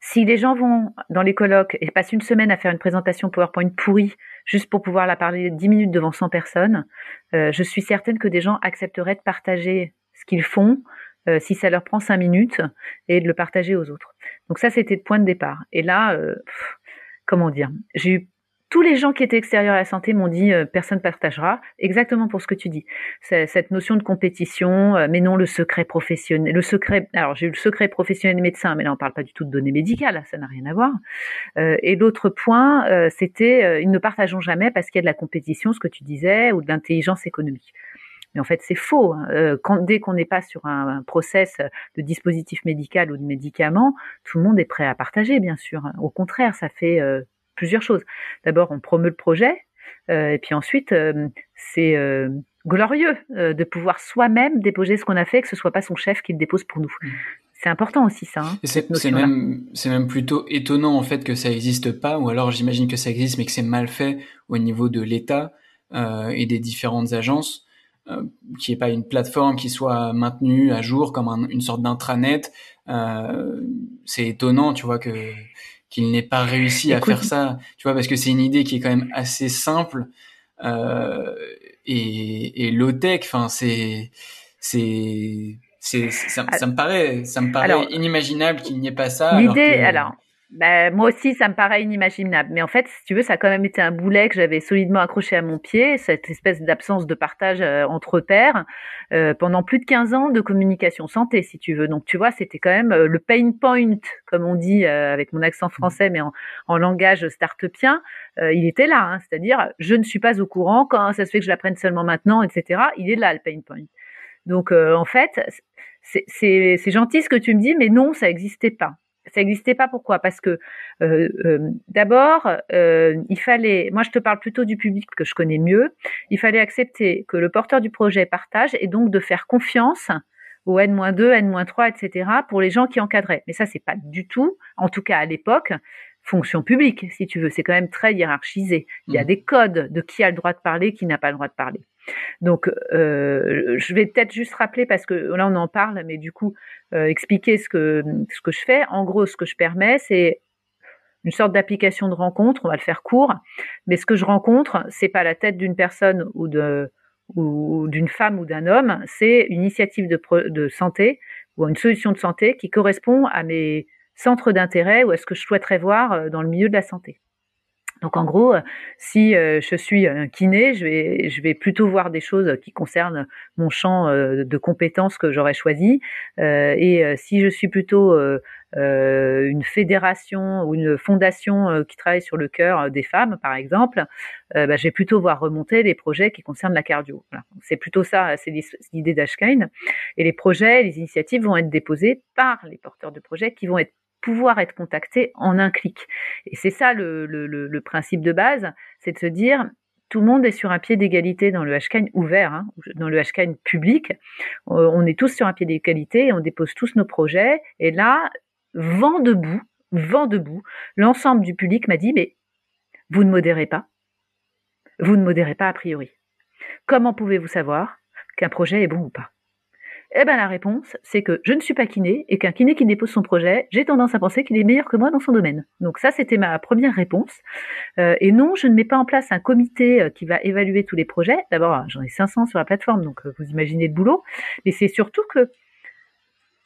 si les gens vont dans les colloques et passent une semaine à faire une présentation PowerPoint pourrie juste pour pouvoir la parler dix minutes devant 100 personnes, euh, je suis certaine que des gens accepteraient de partager ce qu'ils font euh, si ça leur prend cinq minutes et de le partager aux autres. Donc ça, c'était le point de départ. Et là, euh, comment dire, j'ai eu tous les gens qui étaient extérieurs à la santé m'ont dit euh, personne partagera, exactement pour ce que tu dis. Cette notion de compétition, euh, mais non le secret professionnel. Le secret, alors j'ai eu le secret professionnel médecin, mais là on parle pas du tout de données médicales, ça n'a rien à voir. Euh, et l'autre point, euh, c'était ils ne partageons jamais parce qu'il y a de la compétition, ce que tu disais, ou de l'intelligence économique. Mais en fait, c'est faux. Hein. Quand, dès qu'on n'est pas sur un, un, process de dispositif médical ou de médicaments, tout le monde est prêt à partager, bien sûr. Au contraire, ça fait plusieurs choses. D'abord, on promeut le projet, euh, et puis ensuite, euh, c'est euh, glorieux de pouvoir soi-même déposer ce qu'on a fait, que ce soit pas son chef qui le dépose pour nous. Mmh. C'est important aussi ça. Hein, c'est même, même plutôt étonnant en fait que ça n'existe pas, ou alors j'imagine que ça existe mais que c'est mal fait au niveau de l'État et des différentes agences, euh, qui est pas une plateforme qui soit maintenue à jour comme une sorte d'intranet. c'est étonnant, tu vois que qu'il n'ait pas réussi à faire ça, tu vois, parce que c'est une idée qui est quand même assez simple euh, et, et low tech. Enfin, c'est c'est c'est ça, ça, me paraît ça me paraît inimaginable qu'il n'y ait pas ça. L'idée, alors, bah, moi aussi, ça me paraît inimaginable. Mais en fait, si tu veux, ça a quand même été un boulet que j'avais solidement accroché à mon pied, cette espèce d'absence de partage euh, entre pairs, euh, pendant plus de 15 ans de communication santé, si tu veux. Donc, tu vois, c'était quand même euh, le pain point, comme on dit euh, avec mon accent français, mais en, en langage start-upien, il était là. Hein, C'est-à-dire, je ne suis pas au courant, quand ça se fait que je l'apprenne seulement maintenant, etc. Il est là, le pain point. Donc, en fait, c'est gentil ce que tu me dis, mais non, ça n'existait pas ça n'existait pas. Pourquoi? Parce que euh, euh, d'abord, euh, il fallait, moi je te parle plutôt du public que je connais mieux, il fallait accepter que le porteur du projet partage et donc de faire confiance au N-2, N-3, etc. pour les gens qui encadraient. Mais ça, c'est pas du tout, en tout cas à l'époque, fonction publique, si tu veux. C'est quand même très hiérarchisé. Il y a mmh. des codes de qui a le droit de parler, qui n'a pas le droit de parler. Donc, euh, je vais peut-être juste rappeler parce que là on en parle, mais du coup euh, expliquer ce que ce que je fais. En gros, ce que je permets, c'est une sorte d'application de rencontre. On va le faire court, mais ce que je rencontre, c'est pas la tête d'une personne ou de ou d'une femme ou d'un homme, c'est une initiative de, santé ou une solution de santé qui correspond à mes centres d'intérêt ou à ce que je souhaiterais voir euh, dans le milieu de la santé. Donc en gros, euh, si euh, je suis un kiné, je vais, je vais plutôt voir des choses qui concernent mon champ euh, de compétences que j'aurais choisi. et si je suis plutôt une fédération ou une fondation qui travaille sur le cœur des femmes, par exemple, bah, je vais plutôt voir remonter les projets qui concernent la cardio. C'est plutôt ça, c'est l'idée d'Ashkine. Et les projets, les initiatives vont être déposées par les porteurs de projets qui vont être pouvoir être contacté en un clic. Et c'est ça le, principe de base, c'est de se dire tout le monde est sur un pied d'égalité dans le HCAN ouvert, hein, dans le HCAN public. Euh, on est tous sur un pied d'égalité on dépose tous nos projets. Et là, vent debout, vent debout, l'ensemble du public m'a dit, mais vous ne modérez pas. Vous ne modérez pas a priori. Comment pouvez-vous savoir qu'un projet est bon ou pas? Eh ben la réponse, c'est que je ne suis pas kiné et qu'un kiné qui dépose son projet, j'ai tendance à penser qu'il est meilleur que moi dans son domaine. Donc ça, c'était ma première réponse. Euh, et non, je ne mets pas en place un comité euh, qui va évaluer tous les projets. D'abord, j'en ai 500 sur la plateforme, donc euh, vous imaginez le boulot. Mais c'est surtout que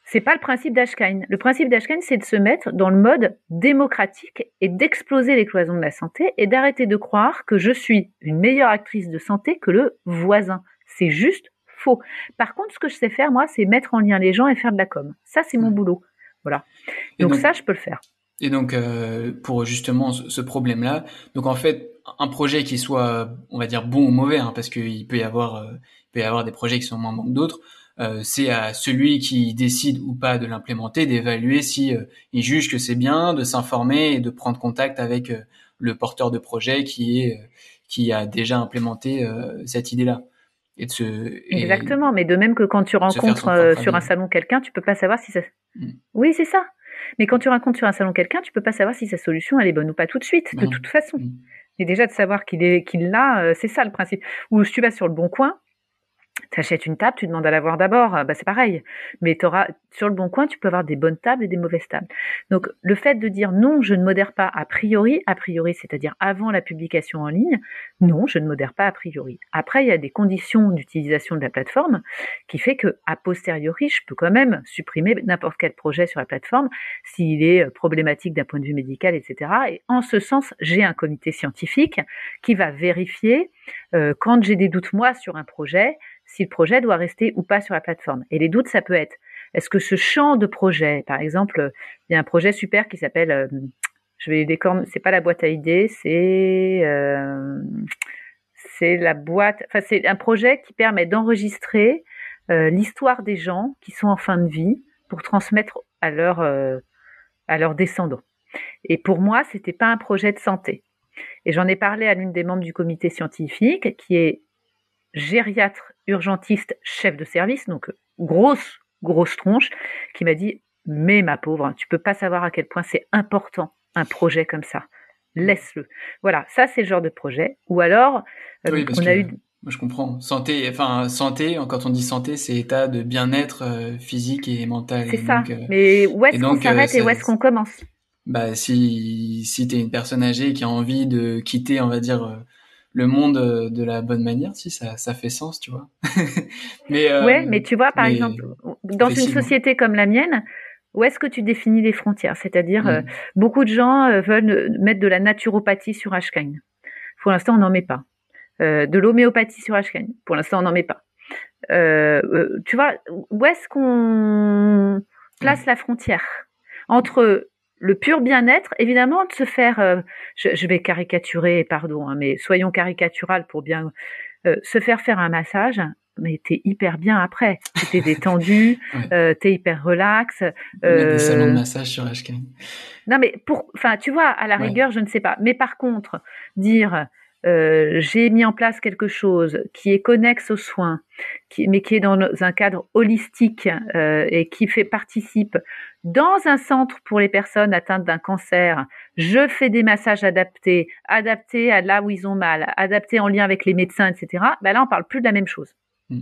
c'est pas le principe d'Ashkine. Le principe d'Ashkine, c'est de se mettre dans le mode démocratique et d'exploser les cloisons de la santé et d'arrêter de croire que je suis une meilleure actrice de santé que le voisin. C'est juste faux. Par contre, ce que je sais faire, moi, c'est mettre en lien les gens et faire de la com. Ça, c'est mon boulot. Voilà. Donc, ça, je peux le faire. Et donc, euh, pour justement ce problème-là, donc en fait, un projet qui soit, on va dire, bon ou mauvais, hein, parce qu'il peut y avoir, euh, peut y avoir des projets qui sont moins bons que d'autres, euh, c'est à celui qui décide ou pas de l'implémenter d'évaluer si il juge que c'est bien, de s'informer et de prendre contact avec le porteur de projet qui est qui a déjà implémenté cette idée-là. Exactement, mais de même que quand tu rencontres euh, sur un salon quelqu'un, tu peux pas savoir si ça. Mm. Oui, c'est ça. Mais quand tu rencontres sur un salon quelqu'un, tu peux pas savoir si sa solution elle est bonne ou pas tout de suite, de toute façon. Mm. Et déjà de savoir qu'il est qu'il l'a, euh, c'est ça le principe. Ou si tu vas sur le bon coin, tu achètes une table, tu demandes à la voir d'abord, bah c'est pareil. Mais auras, sur le bon coin, tu peux avoir des bonnes tables et des mauvaises tables. Donc le fait de dire non, je ne modère pas a priori, a priori, c'est-à-dire avant la publication en ligne, non, je ne modère pas a priori. Après, il y a des conditions d'utilisation de la plateforme qui fait que a posteriori, je peux quand même supprimer n'importe quel projet sur la plateforme s'il est euh, problématique d'un point de vue médical, etc. Et en ce sens, j'ai un comité scientifique qui va vérifier euh, quand j'ai des doutes moi sur un projet si le projet doit rester ou pas sur la plateforme. Et les doutes, ça peut être, est-ce que ce champ de projet, par exemple, il y a un projet super qui s'appelle, euh, je vais les c'est pas la boîte à idées, c'est euh, c'est la boîte, enfin c'est un projet qui permet d'enregistrer euh, l'histoire des gens qui sont en fin de vie pour transmettre à à leurs descendants. Et pour moi, c'était pas un projet de santé. Et j'en ai parlé à l'une des membres du comité scientifique, qui est gériatre urgentiste chef de service, donc euh, grosse, grosse tronche, qui m'a dit Mais ma pauvre, tu peux pas savoir à quel point c'est important un projet comme ça. Laisse-le. Voilà, ça c'est le genre de projet. Ou alors, euh, on a eu. Moi, je comprends. Santé, enfin santé. Quand on dit santé, c'est état de bien-être euh, physique et mental. C'est ça. Mais où est-ce qu'on s'arrête et où est-ce qu'on commence? Bah, si si t'es une personne âgée qui a envie de quitter, on va dire le monde euh, de la bonne manière, si ça, ça fait sens, tu vois. mais euh, ouais, mais tu vois, par exemple, dans une société comme la mienne, où est-ce que tu définis les frontières? C'est-à-dire, euh, mm. beaucoup de gens veulent mettre de la naturopathie sur Ashkine. Pour l'instant, on n'en met pas. de l'homéopathie sur Ashkine. Pour l'instant, on n'en met pas. tu vois, où est-ce qu'on place la frontière entre le pur bien-être, évidemment, de se faire, euh, je, vais caricaturer, pardon, hein, mais soyons caricatural pour bien euh, se faire faire un massage. Mais t'es hyper bien après. T'es détendu, euh, t'es hyper relax. Euh, des salons de massage sur HK. Non mais pour, enfin, tu vois, à la rigueur, je ne sais pas. Mais par contre, dire euh, j'ai mis en place quelque chose qui est connexe aux soins, qui, mais qui est dans un cadre holistique euh, et qui fait participe dans un centre pour les personnes atteintes d'un cancer. Je fais des massages adaptés, adaptés à là où ils ont mal, adaptés en lien avec les médecins, etc. Ben là, on parle plus de la même chose. Hmm.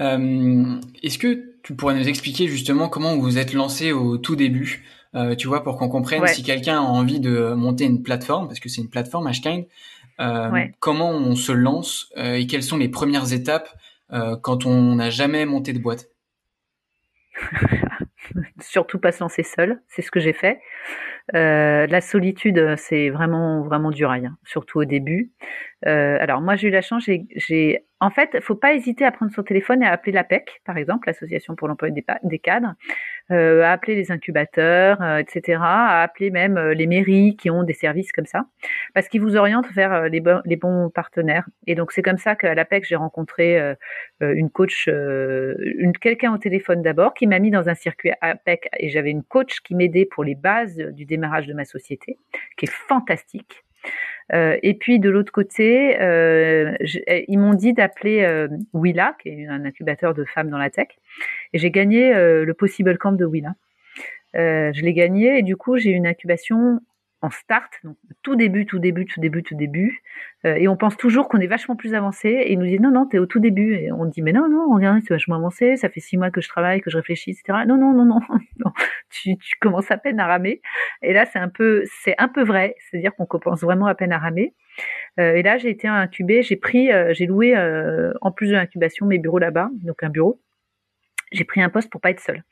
Euh, Est-ce que tu pourrais nous expliquer justement comment vous vous êtes lancé au tout début euh, tu vois, pour qu'on comprenne si quelqu'un a envie de monter une plateforme, parce que c'est une plateforme Hashkind, euh, comment on se lance euh, et quelles sont les premières étapes quand on n'a jamais monté de boîte? Surtout pas se lancer seul, c'est ce que j'ai fait. Euh, la solitude, c'est vraiment vraiment dur à rien, surtout au début. Euh, alors moi j'ai eu la chance, j'ai en fait, faut pas hésiter à prendre son téléphone et à appeler l'APEC, par exemple, l'Association pour l'emploi des, cadres, à appeler les incubateurs, euh, etc., à appeler même euh, les mairies qui ont des services comme ça, parce qu'ils vous orientent vers les, les bons partenaires. Et donc c'est comme ça qu'à l'APEC j'ai rencontré une coach, quelqu'un au téléphone d'abord qui m'a mis dans un circuit APEC et j'avais une coach qui m'aidait pour les bases du démarrage de ma société, qui est fantastique. Euh, et puis de l'autre côté, euh, eh, ils m'ont dit d'appeler euh, Willa, qui est un incubateur de femmes dans la tech, et j'ai gagné le Possible Camp de Willa. je l'ai gagné et du coup j'ai une incubation en start, tout début, tout début, tout début, tout début. Euh, et on pense toujours qu'on est vachement plus avancé. Et ils nous disent non, non, t'es au tout début. Et on dit mais non, non, regarde, c'est vachement avancé. Ça fait six mois que je travaille, que je réfléchis, etc. Non, non, non, non, tu commences à peine à ramer. Et là, c'est un peu, c'est un peu vrai. C'est-à-dire qu'on commence vraiment à peine à ramer. Euh, et là, j'ai été incubée. J'ai pris, euh, j'ai loué en plus de l'incubation mes bureaux là-bas, donc un bureau. J'ai pris un poste pour pas être seule.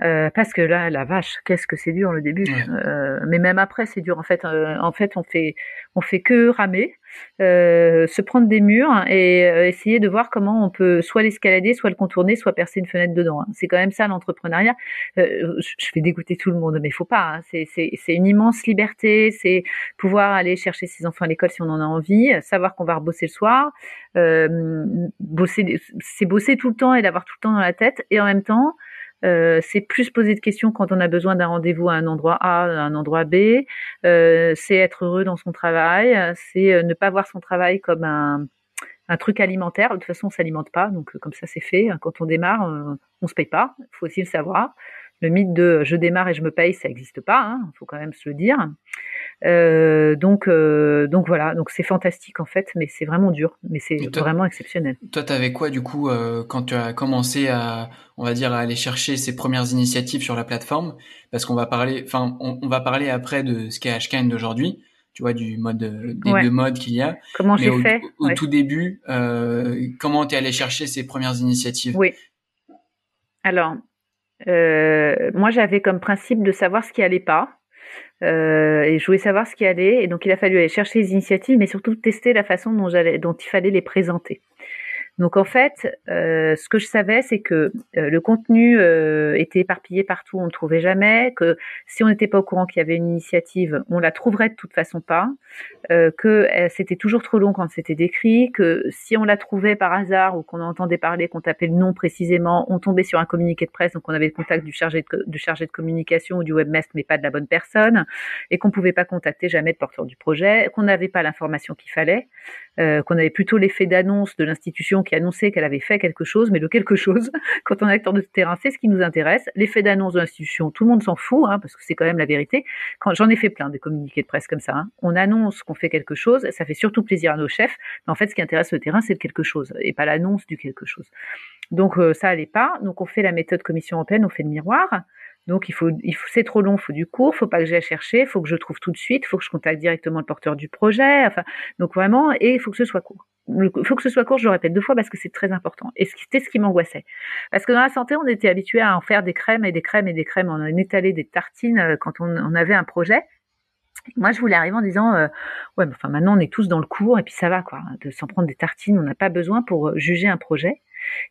Euh, parce que là, la vache, qu'est-ce que c'est dur le début. Euh, mais même après, c'est dur. En fait, euh, en fait, on fait, on fait que ramer, se prendre des murs et essayer de voir comment on peut soit l'escalader, soit le contourner, soit percer une fenêtre dedans. Hein. C'est quand même ça l'entrepreneuriat. je vais dégoûter tout le monde, mais il faut pas. Hein. C'est une immense liberté. C'est pouvoir aller chercher ses enfants à l'école si on en a envie, savoir qu'on va rebosser le soir, bosser, c'est bosser tout le temps et d'avoir tout le temps dans la tête, et en même temps euh, c'est plus poser de questions quand on a besoin d'un rendez-vous à un endroit A, à un endroit B. Euh, c'est être heureux dans son travail. C'est euh, ne pas voir son travail comme un, truc alimentaire. De toute façon, on s'alimente pas, donc comme ça c'est fait. Quand on démarre, on se paye pas. Il faut aussi le savoir. Le mythe de je démarre et je me paye, ça n'existe pas. Il hein, faut quand même se le dire. Euh, donc, euh, donc voilà, donc c'est fantastique en fait, mais c'est vraiment dur, mais c'est vraiment exceptionnel. Toi, t'avais quoi du coup euh, quand tu as commencé à, on va dire, à aller chercher ces premières initiatives sur la plateforme? Parce qu'on va parler, enfin, on, va parler après de ce qu'est HKN d'aujourd'hui, tu vois, du mode, des deux modes qu'il y a. Comment j'ai fait? Au tout début, comment tu es allé chercher ces premières initiatives? Oui. Alors, moi, j'avais comme principe de savoir ce qui allait pas euh, et je voulais savoir ce qui allait. Et donc, il a fallu aller chercher les initiatives, mais surtout tester la façon dont il fallait les présenter. Donc en fait, euh, ce que je savais, c'est que euh, le contenu euh, était éparpillé partout, on ne trouvait jamais, que si on n'était pas au courant qu'il y avait une initiative, on la trouverait de toute façon pas, que c'était toujours trop long quand c'était décrit, que si on la trouvait par hasard ou qu'on entendait parler, qu'on tapait le nom précisément, on tombait sur un communiqué de presse, donc on avait le contact du chargé de, chargé de communication ou du webmaster, mais pas de la bonne personne, et qu'on pouvait pas contacter jamais le porteur du projet, qu'on n'avait pas l'information qu'il fallait, qu'on avait plutôt l'effet d'annonce de l'institution qui annonçait qu'elle avait fait quelque chose, mais le quelque chose, quand on est acteur de terrain, c'est ce qui nous intéresse. L'effet d'annonce de l'institution, tout le monde s'en fout, hein, parce que c'est quand même la vérité. Quand j'en ai fait plein des communiqués de presse comme ça, hein. on annonce qu'on fait quelque chose, ça fait surtout plaisir à nos chefs, mais en fait, ce qui intéresse le terrain, c'est le quelque chose, et pas l'annonce du quelque chose. Donc euh, ça allait pas. Donc on fait la méthode commission européenne, on fait le miroir. Donc il faut, il faut c'est trop long, faut du court, faut pas que j'aille chercher, faut que je trouve tout de suite, faut que je contacte directement le porteur du projet. Enfin, donc vraiment, et il faut que ce soit court. Il faut que ce soit court, je le répète deux fois parce que c'est très important. Et c'était ce qui m'angoissait. Parce que dans la santé, on était habitué à en faire des crèmes et des crèmes et des crèmes. On en étalait des tartines euh, quand on, on avait un projet. Moi, je voulais arriver en disant, euh, ouais, mais enfin, maintenant, on est tous dans le cours et puis ça va, quoi. De s'en prendre des tartines, on n'a pas besoin pour euh, juger un projet.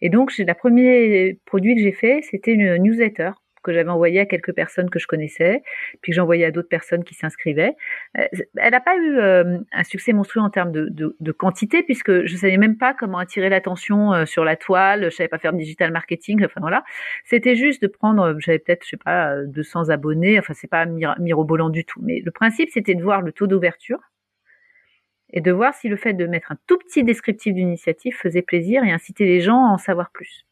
Et donc, la premier produit que j'ai fait, c'était une newsletter que j'avais envoyé à quelques personnes que je connaissais, puis que j'envoyais à d'autres personnes qui s'inscrivaient. Euh, elle n'a pas eu euh, un succès monstrueux en termes de, quantité, puisque je savais même pas comment attirer l'attention euh, sur la toile, je savais pas faire de digital marketing, enfin voilà. C'était juste de prendre, j'avais peut-être, je sais pas, 200 abonnés, enfin c'est pas mirobolant du tout, mais le principe c'était de voir le taux d'ouverture et de voir si le fait de mettre un tout petit descriptif d'initiative faisait plaisir et inciter les gens à en savoir plus.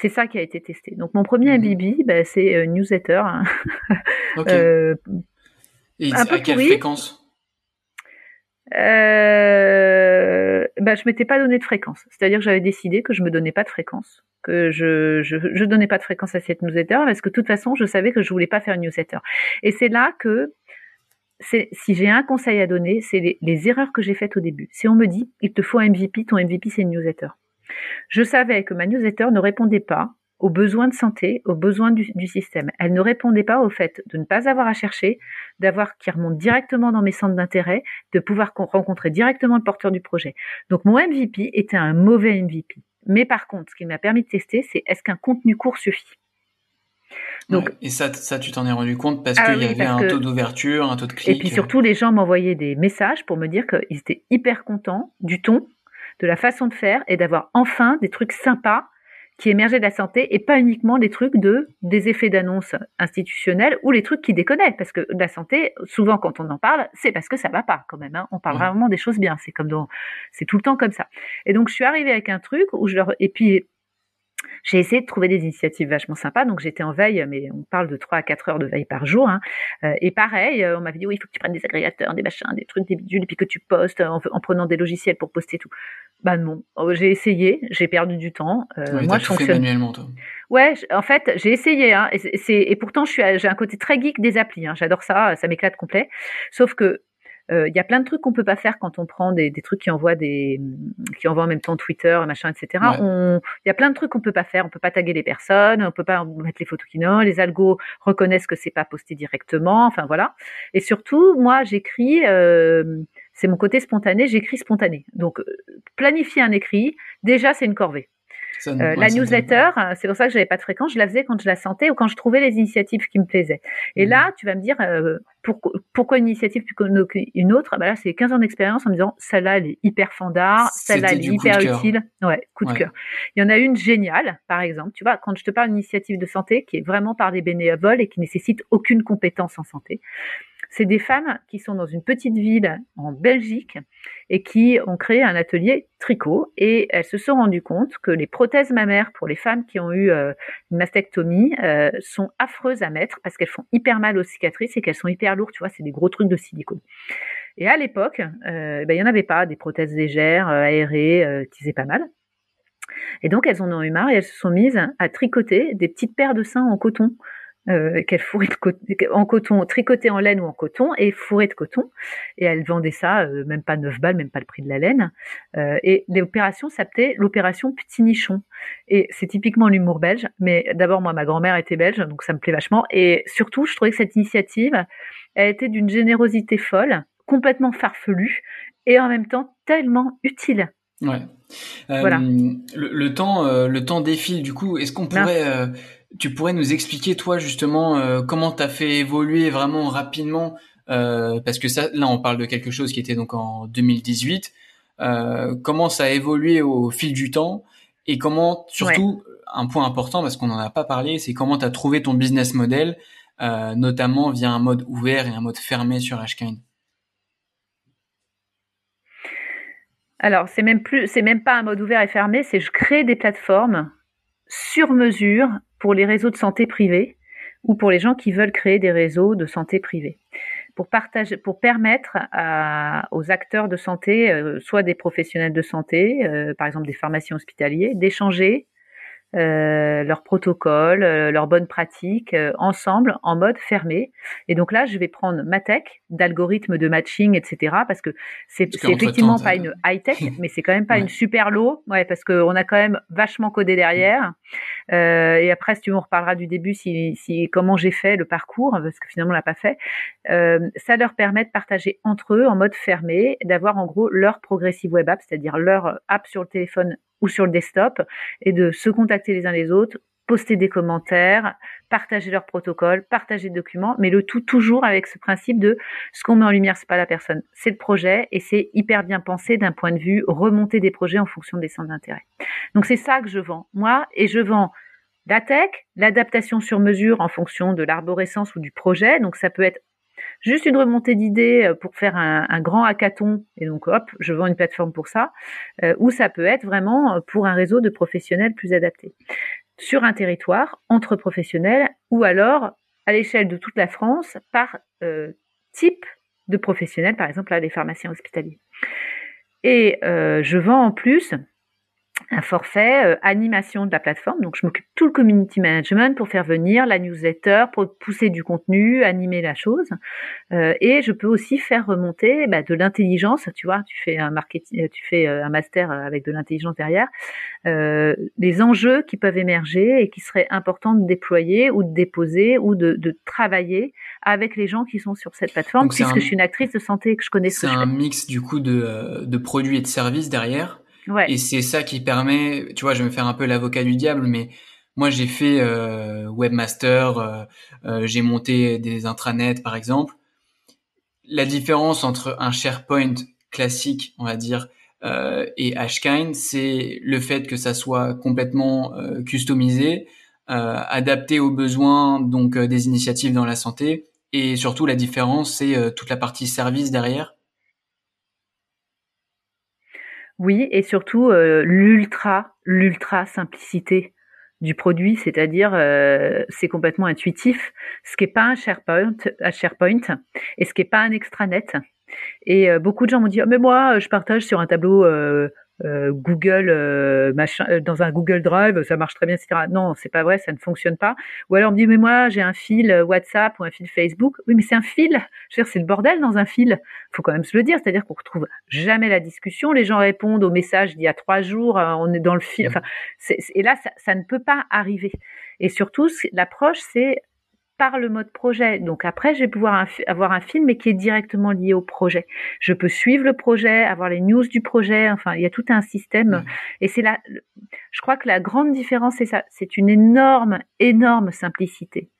C'est ça qui a été testé. Donc mon premier MBB, mhm. bah, c'est euh, newsletter. Hein. euh, et un à quelle fréquence? Euh, bah, je m'étais pas donné de fréquence. C'est-à-dire que j'avais décidé que je me donnais pas de fréquence, que je, je, je donnais pas de fréquence à cette newsletter parce que de toute façon, je savais que je voulais pas faire une newsletter. Et c'est là que si j'ai un conseil à donner, c'est les, les, erreurs que j'ai faites au début. Si on me dit il te faut un MVP, ton MVP c'est une newsletter. Je savais que ma newsletter ne répondait pas aux besoins de santé, aux besoins du, système. Elle ne répondait pas au fait de ne pas avoir à chercher, d'avoir qui remonte directement dans mes centres d'intérêt, de pouvoir rencontrer directement le porteur du projet. Donc mon MVP était un mauvais MVP. Mais par contre, ce qui m'a permis de tester, c'est est-ce qu'un contenu court suffit? Donc, et ça, ça, tu t'en es rendu compte parce ah qu'il y avait un taux d'ouverture, un taux de clic. Et puis surtout, les gens m'envoyaient des messages pour me dire qu'ils étaient hyper contents du ton, de la façon de faire et d'avoir enfin des trucs sympas qui émergeaient de la santé et pas uniquement des trucs de des effets d'annonce institutionnels ou les trucs qui déconnaient. Parce que la santé souvent quand on en parle c'est parce que ça va pas quand même hein. on parle vraiment des choses bien. C'est comme dans c'est tout le temps comme ça. Et donc je suis arrivée avec un truc où je leur et puis j'ai essayé de trouver des initiatives vachement sympas. Donc j'étais en veille, mais on parle de 3 à 4 heures de veille par jour. Hein. Euh, et pareil, euh, on m'avait dit oui, il faut que tu prennes des agrégateurs, des machins, des trucs, des bidules, et puis que tu postes en, prenant des logiciels pour poster tout. Bah non, oh, j'ai essayé, j'ai perdu du temps. Euh, moi, je fonctionne manuellement, toi. Ouais, en fait, j'ai essayé, hein, et, et pourtant, je suis, j'ai un côté très geek des applis. Hein, J'adore ça, ça m'éclate complet. Sauf que il y a plein de trucs qu'on peut pas faire quand on prend des, des, trucs qui envoient des, qui envoient en même temps Twitter, machin, etc. Il y a plein de trucs qu'on peut pas faire. On peut pas taguer les personnes, on peut pas mettre les photos qui n'ont. Les algos reconnaissent que c'est pas posté directement. Enfin voilà. Et surtout, moi, j'écris. Euh, c'est mon côté spontané. J'écris spontané. Donc, euh, planifier un écrit, déjà, c'est une corvée. Euh, la newsletter, c'est pour ça que j'avais pas de fréquence. Je la faisais quand je la sentais ou quand je trouvais les initiatives qui me plaisaient. Et là, mmh. tu vas me dire euh, pourquoi une initiative plus qu'une autre? Bah Là, c'est 15 ans d'expérience en me disant celle-là, elle est hyper fandard, celle-là, elle est hyper utile. Ouais, coup de cœur. Il y en a une géniale, par exemple. Tu vois, quand je te parle d'une initiative de santé qui est vraiment par des bénévoles et qui nécessite aucune compétence en santé, c'est des femmes qui sont dans une petite ville en Belgique et qui ont créé un atelier tricot et elles se sont rendues compte que les prothèses mammaires pour les femmes qui ont eu euh, une mastectomie euh, sont affreuses à mettre parce qu'elles font hyper mal aux cicatrices et qu'elles sont hyper lourdes, tu vois, c'est des gros trucs de silicone. Et à l'époque, euh, ben, il n'y en avait pas des prothèses légères, aérées, qui faisaient pas mal. Et donc elles en ont eu marre et elles se sont mises à tricoter des petites paires de seins en coton euh, qu'elle fourrait en coton, tricoté en laine ou en coton et fourré de coton. Et elle vendait ça, euh, même pas 9 balles, même pas le prix de la laine. Euh, et l'opération s'appelait l'opération Petit Nichon. Et c'est typiquement l'humour belge. Mais d'abord, moi, ma grand-mère était belge, donc ça me plaît vachement. Et surtout, je trouvais que cette initiative, elle était d'une générosité folle, complètement farfelue et en même temps tellement utile. Ouais. voilà. Le, temps, le temps défile. Du coup, est-ce qu'on pourrait tu pourrais nous expliquer toi justement euh, comment tu as fait évoluer vraiment rapidement euh, parce que ça là on parle de quelque chose qui était donc en 2018 euh, comment ça a évolué au fil du temps et comment surtout un point important parce qu'on n'en a pas parlé c'est comment tu as trouvé ton business model notamment via un mode ouvert et un mode fermé sur Hashkind. Alors c'est même plus c'est même pas un mode ouvert et fermé c'est je crée des plateformes sur mesure pour les réseaux de santé privés ou pour les gens qui veulent créer des réseaux de santé privés. Pour, partager, pour permettre aux acteurs de santé, euh, soit des professionnels de santé, euh, par exemple des pharmaciens hospitaliers, d'échanger euh, leurs protocoles, euh, leurs bonnes pratiques euh, ensemble en mode fermé. Et donc là, je vais prendre ma tech d'algorithme de matching, etc. Parce que c'est effectivement pas une high tech, mais c'est quand même pas une super low, ouais, parce qu'on a quand même vachement codé derrière. Euh, et après, si tu me reparleras du début, si, si comment j'ai fait le parcours, parce que finalement on l'a pas fait, euh, ça leur permet de partager entre eux en mode fermé, d'avoir en gros leur progressive web app, c'est-à-dire leur app sur le téléphone ou sur le desktop et de se contacter les uns les autres, poster des commentaires, partager leurs protocoles, partager des documents, mais le tout toujours avec ce principe de ce qu'on met en lumière, c'est pas la personne, c'est le projet et c'est hyper bien pensé d'un point de vue remonter des projets en fonction des centres d'intérêt. Donc c'est ça que je vends, moi, et je vends la tech, l'adaptation sur mesure en fonction de l'arborescence ou du projet. Donc ça peut être juste une remontée d'idées pour faire un, grand hackathon et donc hop, je vends une plateforme pour ça, ou ça peut être vraiment pour un réseau de professionnels plus adapté sur un territoire entre professionnels ou alors à l'échelle de toute la France par type de professionnels, par exemple là, les pharmaciens hospitaliers. Et euh, je vends en plus un forfait euh, animation de la plateforme. Donc, je m'occupe tout le community management pour faire venir la newsletter, pour pousser du contenu, animer la chose. Euh, et je peux aussi faire remonter bah, de l'intelligence. Tu vois, tu fais un marketing, tu fais un master avec de l'intelligence derrière. les enjeux qui peuvent émerger et qui seraient importants de déployer ou de déposer ou de, de travailler avec les gens qui sont sur cette plateforme, puisque je suis une actrice de santé que je connais. C'est un mix du coup de, de produits et de services derrière. Et c'est ça qui permet, tu vois, je vais me faire un peu l'avocat du diable, mais moi j'ai fait euh, webmaster, euh, euh, j'ai monté des intranets par exemple. La différence entre un SharePoint classique, on va dire, euh, et Hashkind, c'est le fait que ça soit complètement euh, customisé, adapté aux besoins donc des initiatives dans la santé, et surtout la différence, c'est toute la partie service derrière oui, et surtout euh, l'ultra, l'ultra simplicité du produit, c'est-à-dire euh, c'est complètement intuitif, ce qui n'est pas un SharePoint, un SharePoint et ce qui n'est pas un extranet. Et euh, beaucoup de gens m'ont dit, mais moi, je partage sur un tableau euh, Google euh, machin euh, dans un Google Drive, ça marche très bien, etc. Non, c'est pas vrai, ça ne fonctionne pas. Ou alors on me dit mais moi j'ai un fil WhatsApp ou un fil Facebook. Oui, mais c'est un fil. C'est le bordel dans un fil. Faut quand même se le dire, c'est-à-dire qu'on retrouve jamais la discussion. Les gens répondent aux messages d'il y a trois jours. On est dans le fil. Enfin, et là, ça, ça ne peut pas arriver. Et surtout, l'approche, c'est par le mode projet. Donc après, je vais pouvoir avoir un film, mais qui est directement lié au projet. Je peux suivre le projet, avoir les news du projet. Enfin, il y a tout un système. Et c'est là, je crois que la grande différence, c'est ça. C'est une énorme, énorme simplicité.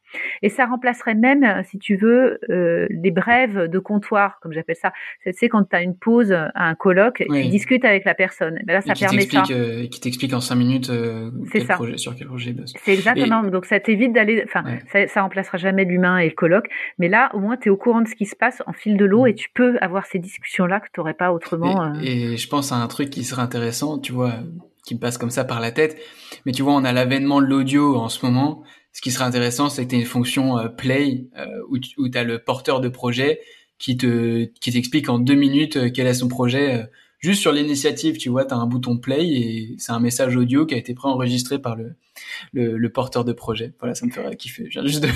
Et ça remplacerait même, euh, si tu veux, euh, les brèves de comptoir, comme j'appelle ça. Tu sais, quand tu as une pause à un colloque, tu discutes avec la personne. Ben là, ça permet ça. Euh, qui t'explique en cinq minutes euh, quel ça. Projet, sur quel projet C'est exactement. Donc ça t'évite d'aller. Enfin, ça, ça remplacera jamais l'humain et le colloque. Mais là, au moins, tu es au courant de ce qui se passe en fil de l'eau mm. et tu peux avoir ces discussions-là que tu n'aurais pas autrement. Et, et je pense à un truc qui serait intéressant, tu vois, qui me passe comme ça par la tête. Mais tu vois, on a l'avènement de l'audio en ce moment ce qui serait intéressant, c'est que tu une fonction euh, play euh, où tu as le porteur de projet qui te qui t'explique en deux minutes euh, quel est son projet juste sur l'initiative, tu vois, tu as un bouton play et c'est un message audio qui a été préenregistré par le, le, le, porteur de projet. Voilà, ça me ferait kiffer. Je viens juste de,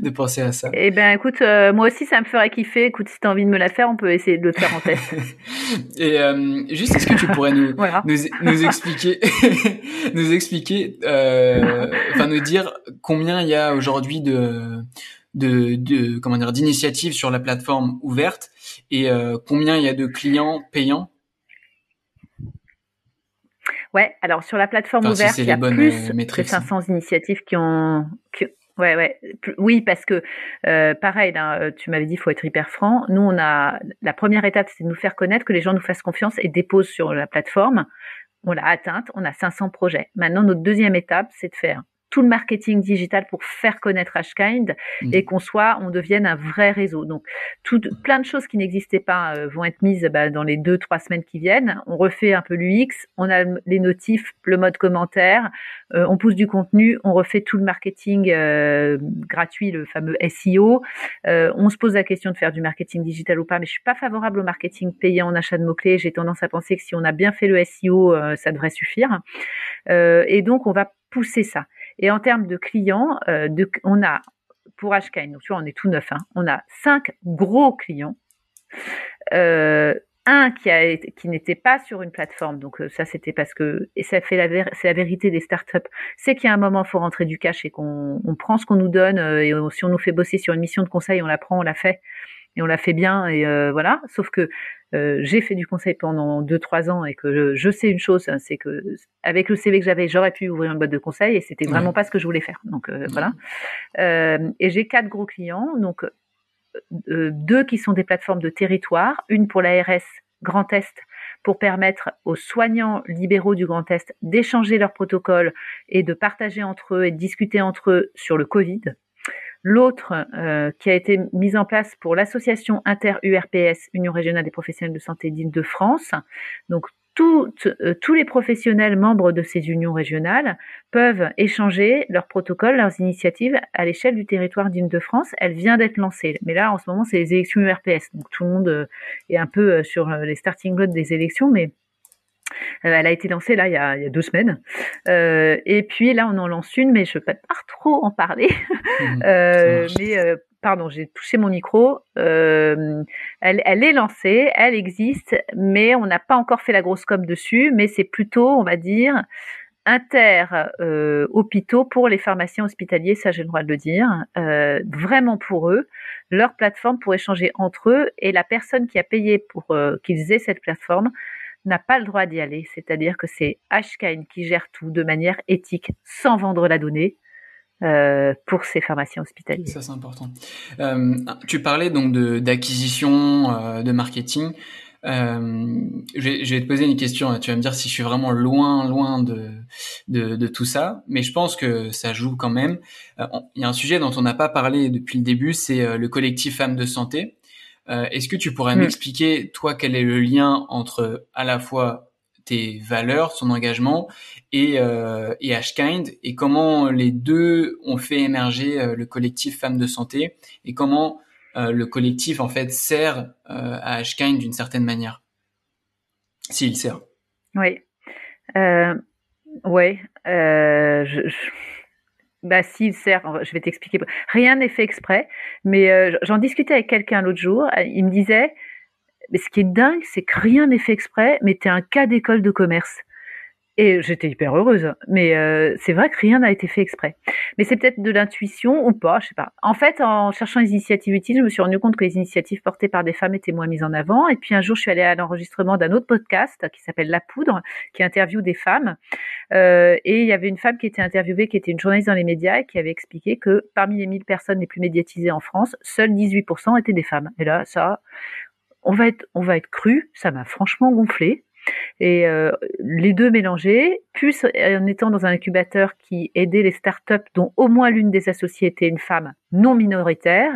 de penser à ça. Eh ben, écoute, euh, moi aussi, ça me ferait kiffer. Écoute, si tu as envie de me la faire, on peut essayer de le faire en test. et euh, juste, est-ce que tu pourrais nous, nous, nous, expliquer, nous expliquer, euh, enfin, nous dire combien il y a aujourd'hui de de, de comment dire d'initiatives sur la plateforme ouverte et euh, combien il y a de clients payants Ouais, alors sur la plateforme ouverte, il y a plus euh, de 500 initiatives qui ont, Ouais, ouais, oui, parce que euh, pareil, euh, tu m'avais dit, il faut être hyper franc. Nous, on a la première étape, c'est de nous faire connaître, que les gens nous fassent confiance et déposent sur la plateforme. On l'a atteinte, on a 500 projets. Maintenant, notre deuxième étape, c'est de faire tout le marketing digital pour faire connaître Ashkind mmh. et qu'on soit, on devienne un vrai réseau. Donc, tout, plein de choses qui n'existaient pas euh, vont être mises bah, dans les deux, trois semaines qui viennent. On refait un peu l'UX, on a les notifs, le mode commentaire, euh, on pousse du contenu, on refait tout le marketing euh, gratuit, le fameux SEO. on se pose la question de faire du marketing digital ou pas, mais je suis pas favorable au marketing payé en achat de mots-clés. J'ai tendance à penser que si on a bien fait le SEO, ça devrait suffire. et donc, on va pousser ça. Et en termes de clients, euh, de, on a pour HKN, donc tu vois, on est tout neuf, hein, on a cinq gros clients. Euh, un qui qui n'était pas sur une plateforme, donc euh, ça c'était parce que et ça fait la c'est la vérité des startups, c'est qu'il y a un moment faut rentrer du cash et qu'on on prend ce qu'on nous donne et si on nous fait bosser sur une mission de conseil, on la prend, on la fait et on l'a fait bien et euh, voilà. Sauf que euh, j'ai fait du conseil pendant deux trois ans et que je, sais une chose, c'est que avec le CV que j'avais, j'aurais pu ouvrir une boîte de conseil et c'était vraiment pas ce que je voulais faire. Donc euh, voilà. et j'ai quatre gros clients, donc deux qui sont des plateformes de territoire, une pour l'ARS Grand Est pour permettre aux soignants libéraux du Grand Est d'échanger leurs protocoles et de partager entre eux et de discuter entre eux sur le Covid L'autre qui a été mise en place pour l'association inter-URPS, Union régionale des professionnels de santé d'Île-de-France. Donc euh, tous les professionnels membres de ces unions régionales peuvent échanger leurs protocoles, leurs initiatives à l'échelle du territoire d'Île-de-France. Elle vient d'être lancée, mais là en ce moment c'est les élections URPS, donc tout le monde euh, est un peu euh, sur les starting blocks des élections, mais elle a été lancée là il y a, deux semaines. et puis là on en lance une, mais je ne peux pas trop en parler. Mmh, mais pardon, j'ai touché mon micro. Euh, elle, est lancée, elle existe, mais on n'a pas encore fait la grosse com dessus. Mais c'est plutôt, on va dire, inter euh, hôpitaux pour les pharmaciens hospitaliers, ça j'ai le droit de le dire, euh, vraiment pour eux, leur plateforme pour échanger entre eux et la personne qui a payé pour qu'ils aient cette plateforme n'a pas le droit d'y aller. C'est-à-dire que c'est HKN qui gère tout de manière éthique sans vendre la donnée. Euh, pour ces pharmaciens hospitaliers. Ça c'est important. Euh, tu parlais donc d'acquisition, euh, de marketing. Je, vais, te poser une question. Tu vas me dire si je suis vraiment loin, loin de, de, tout ça, mais je pense que ça joue quand même. Il y a un sujet dont on n'a pas parlé depuis le début, c'est le collectif Femmes de Santé. Est-ce que tu pourrais mm. m'expliquer, toi, quel est le lien entre à la fois tes valeurs, son engagement et, euh, et Ashkind et comment les deux ont fait émerger euh, le collectif Femmes de Santé et comment euh, le collectif en fait sert euh, à Ashkind d'une certaine manière, s'il sert. Oui, euh, ouais, euh, je, je... Bah, s'il sert, je vais t'expliquer. Rien n'est fait exprès, mais j'en discutais avec quelqu'un l'autre jour. Il me disait, mais ce qui est dingue, c'est que rien n'est fait exprès, mais tu es un cas d'école de commerce. Et j'étais hyper heureuse, mais euh, c'est vrai que rien n'a été fait exprès. Mais c'est peut-être de l'intuition ou pas, je sais pas. En fait, en cherchant les initiatives utiles, je me suis rendu compte que les initiatives portées par des femmes étaient moins mises en avant. Et puis un jour, je suis allée à l'enregistrement d'un autre podcast qui s'appelle La Poudre, qui interviewe des femmes. Euh, et il y avait une femme qui était interviewée, qui était une journaliste dans les médias, et qui avait expliqué que parmi les 1000 personnes les plus médiatisées en France, seuls 18% étaient des femmes. Et là, ça, on va être, on va être cru. Ça m'a franchement gonflé. Et euh, les deux mélangés, plus en étant dans un incubateur qui aidait les startups dont au moins l'une des associées était une femme non minoritaire,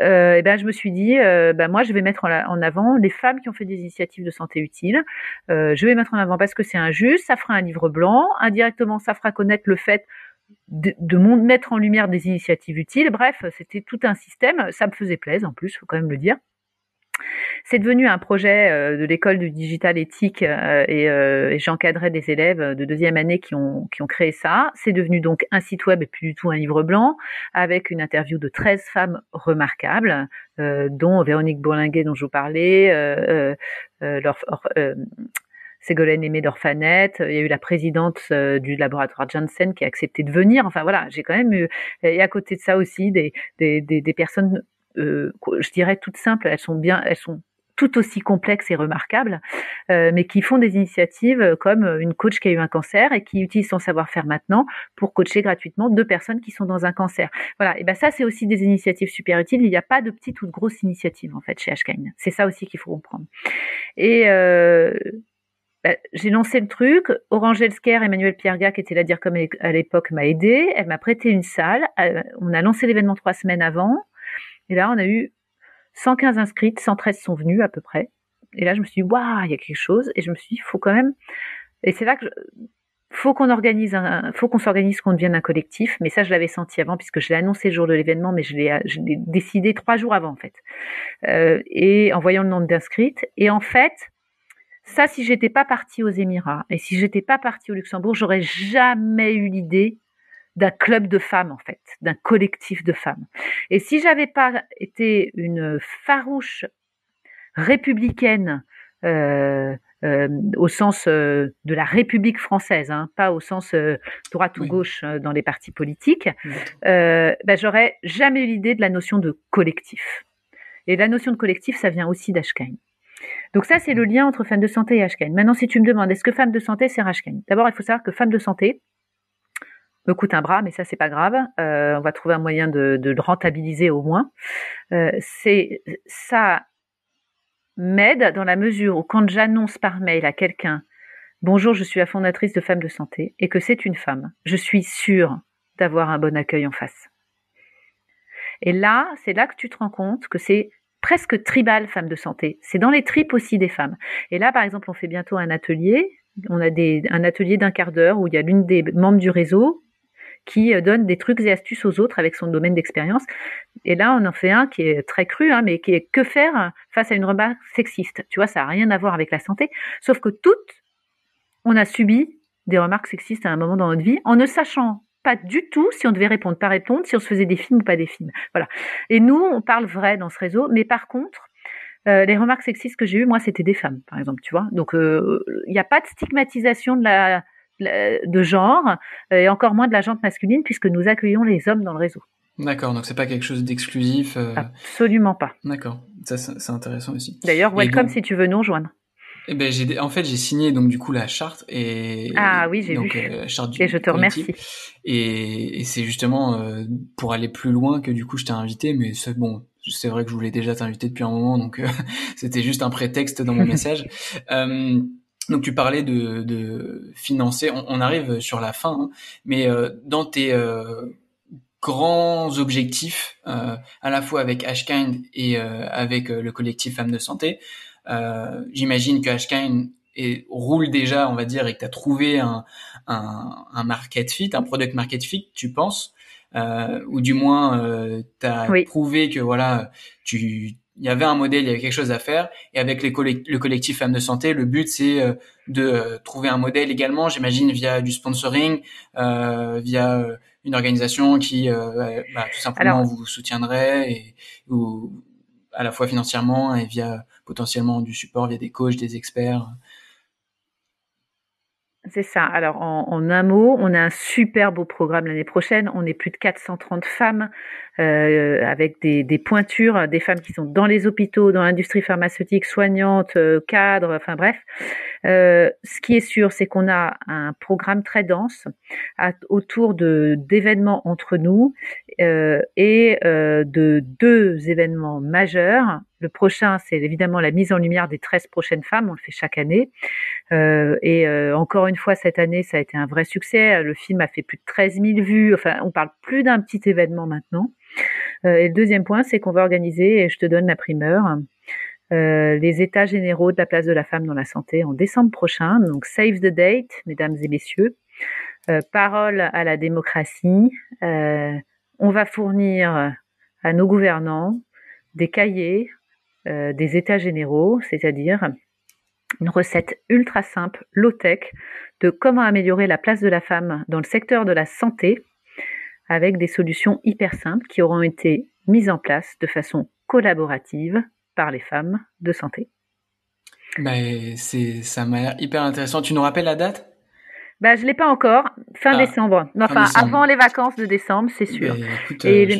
euh, et ben je me suis dit, euh, ben moi je vais mettre en, avant les femmes qui ont fait des initiatives de santé utiles. Euh, je vais mettre en avant parce que c'est injuste, ça fera un livre blanc, indirectement ça fera connaître le fait de, de, mettre en lumière des initiatives utiles. Bref, c'était tout un système. Ça me faisait plaisir en plus, faut quand même le dire. C'est devenu un projet euh, de l'école du digital éthique euh, euh, et, j'encadrais des élèves de deuxième année qui ont, qui ont créé ça. C'est devenu donc un site web et plus du tout un livre blanc avec une interview de 13 femmes remarquables, dont Véronique Bourlinguet dont je vous parlais, Ségolène Aimé d'Orphanet, il y a eu la présidente du laboratoire Janssen qui a accepté de venir. Enfin voilà, j'ai quand même eu, et à côté de ça aussi, des, des, des, personnes je dirais toutes simples, elles sont bien, elles sont tout aussi complexes et remarquables, euh, mais qui font des initiatives comme une coach qui a eu un cancer et qui utilise son savoir-faire maintenant pour coacher gratuitement deux personnes qui sont dans un cancer. Voilà, et ben ça c'est aussi des initiatives super utiles. Il n'y a pas de petites ou de grosses initiatives en fait chez HKN. C'est ça aussi qu'il faut comprendre. Et euh, ben, j'ai lancé le truc. Orange Healthcare, Emmanuel Pierga, qui était la dire comme à l'époque, m'a aidé. Elle m'a prêté une salle. On a lancé l'événement trois semaines avant. Et là, on a eu 115 inscrites, 113 sont venues à peu près. Et là, je me suis dit, waouh, il y a quelque chose. Et je me suis dit, faut quand même. Et c'est là que je... faut qu'on organise, un... faut qu'on s'organise, qu'on devienne un collectif. Mais ça, je l'avais senti avant puisque je l'ai annoncé le jour de l'événement, mais je l'ai, je l'ai décidé trois jours avant en fait. Euh, et en voyant le nombre d'inscrites. Et en fait, ça, si j'étais pas partie aux Émirats et si j'étais pas partie au Luxembourg, j'aurais jamais eu l'idée d'un club de femmes en fait, d'un collectif de femmes. Et si j'avais pas été une farouche républicaine euh, euh, au sens euh, de la République française, hein, pas au sens droite ou gauche dans les partis politiques, ben, j'aurais jamais eu l'idée de la notion de collectif. Et la notion de collectif, ça vient aussi d'Ashkain. Donc ça, c'est le lien entre femmes de santé et Ashkain. Maintenant, si tu me demandes, est-ce que femme de santé, c'est Ashkain D'abord, il faut savoir que femme de santé, me coûte un bras, mais ça c'est pas grave. Euh, on va trouver un moyen de, le rentabiliser au moins. Euh, c'est ça m'aide dans la mesure où quand j'annonce par mail à quelqu'un bonjour, je suis la fondatrice de Femmes de Santé et que c'est une femme, je suis sûre d'avoir un bon accueil en face. Et là, c'est là que tu te rends compte que c'est presque tribal, femme de santé. C'est dans les tripes aussi des femmes. Et là, par exemple, on fait bientôt un atelier. On a un atelier d'un quart d'heure où il y a l'une des membres du réseau qui euh, donne des trucs et astuces aux autres avec son domaine d'expérience. Et là, on en fait un qui est très cru, hein, mais qui est que faire face à une remarque sexiste. Tu vois, ça n'a rien à voir avec la santé, sauf que toutes, on a subi des remarques sexistes à un moment dans notre vie en ne sachant pas du tout si on devait répondre, pas répondre, si on se faisait des films ou pas des films. Voilà. Et nous, on parle vrai dans ce réseau, mais par contre, euh, les remarques sexistes que j'ai eues, moi, c'était des femmes, par exemple, tu vois. Donc, euh, il n'y a pas de stigmatisation de la de genre euh, et encore moins de la jante masculine puisque nous accueillons les hommes dans le réseau. D'accord, donc c'est pas quelque chose d'exclusif. Euh... Absolument pas. D'accord, ça c'est intéressant aussi. D'ailleurs, welcome si tu veux nous rejoindre. Eh ben j'ai en fait j'ai signé donc du coup la charte et ah oui j'ai vu euh, charte du et je te remercie et, et c'est justement euh, pour aller plus loin que du coup je t'ai invité mais c'est bon c'est vrai que je voulais déjà t'inviter depuis un moment donc euh, c'était juste un prétexte dans mon message donc tu parlais de, de financer, on, arrive sur la fin, hein, mais euh, dans tes euh, grands objectifs, euh, à la fois avec Ashkind et avec le collectif Femmes de Santé, j'imagine que Ashkind roule déjà, on va dire, et que tu as trouvé un, un, un, market fit, un product market fit, tu penses, ou du moins tu as prouvé que voilà, tu il y avait un modèle, il y avait quelque chose à faire. Et avec les le collectif Femmes de Santé, le but c'est euh, de euh, trouver un modèle également, j'imagine via du sponsoring, euh, via euh, une organisation qui bah, tout simplement vous soutiendrait et ou à la fois financièrement et via potentiellement du support via des coachs, des experts. C'est ça. Alors, en, en, un mot, on a un super beau programme l'année prochaine. On est plus de 430 femmes euh, avec des, des, pointures, des femmes qui sont dans les hôpitaux, dans l'industrie pharmaceutique, soignantes, euh, cadres, enfin bref. Euh, ce qui est sûr, c'est qu'on a un programme très dense à, autour de d'événements entre nous euh, et euh, de deux événements majeurs. Le prochain, c'est évidemment la mise en lumière des 13 prochaines femmes. On le fait chaque année. Euh, et euh, encore une fois, cette année, ça a été un vrai succès. Le film a fait plus de 13 000 vues. Enfin, on parle plus d'un petit événement maintenant. Euh, et le deuxième point, c'est qu'on va organiser, et je te donne la primeur, euh, les états généraux de la place de la femme dans la santé en décembre prochain. Donc, save the date, mesdames et messieurs. Euh, parole à la démocratie. on va fournir à nos gouvernants des cahiers, des états généraux, c'est-à-dire une recette ultra simple, low-tech, de comment améliorer la place de la femme dans le secteur de la santé avec des solutions hyper simples qui auront été mises en place de façon collaborative par les femmes de santé. Bah, c'est, ça m'a l'air hyper intéressant. Tu nous rappelles la date? Bah, je l'ai pas encore. Fin ah, décembre. Enfin, avant les vacances de décembre, c'est sûr. Bah, écoute, Et euh,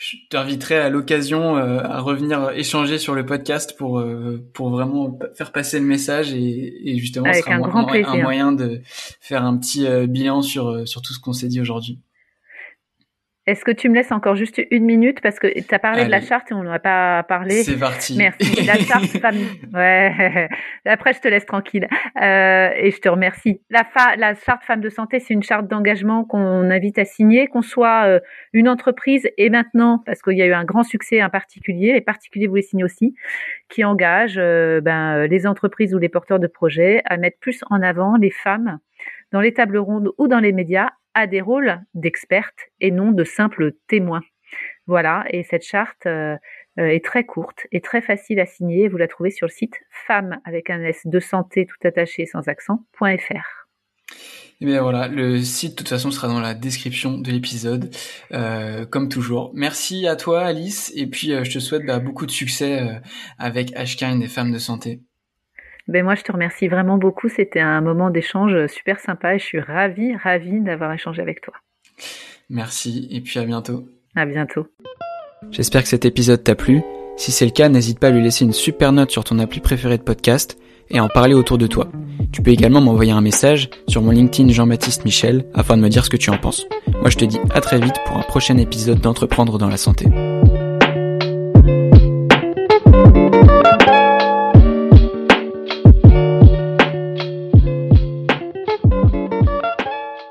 je t'inviterai à l'occasion euh, à revenir échanger sur le podcast pour euh, pour vraiment faire passer le message et, et justement Avec un, grand plaisir. un moyen de faire un petit euh, bilan sur sur tout ce qu'on s'est dit aujourd'hui. Est-ce que tu me laisses encore juste une minute? Parce que tu as parlé de la charte et on n'en a pas parlé. C'est parti. Merci. La charte famille. Ouais. Après, je te laisse tranquille. Euh, et je te remercie. La, la charte femme de santé, c'est une charte d'engagement qu'on invite à signer, qu'on soit euh, une entreprise et maintenant, parce qu'il y a eu un grand succès, un particulier, les particuliers voulaient signer aussi, qui engage euh, ben, les entreprises ou les porteurs de projets à mettre plus en avant les femmes dans les tables rondes ou dans les médias à des rôles d'expertes et non de simples témoins. Voilà, et cette charte euh, euh, est très courte et très facile à signer. Vous la trouvez sur le site femme avec un S de santé tout attaché sans accent.fr. Et eh bien voilà, le site de toute façon sera dans la description de l'épisode, euh, comme toujours. Merci à toi Alice, et puis je te souhaite bah, beaucoup de succès avec Ashkind et Femmes de Santé. Ben moi, je te remercie vraiment beaucoup. C'était un moment d'échange super sympa et je suis ravie, ravie d'avoir échangé avec toi. Merci et puis à bientôt. À bientôt. J'espère que cet épisode t'a plu. Si c'est le cas, n'hésite pas à lui laisser une super note sur ton appli préféré de podcast et à en parler autour de toi. Tu peux également m'envoyer un message sur mon LinkedIn Jean-Baptiste Michel afin de me dire ce que tu en penses. Moi je te dis à très vite pour un prochain épisode d'Entreprendre dans la santé.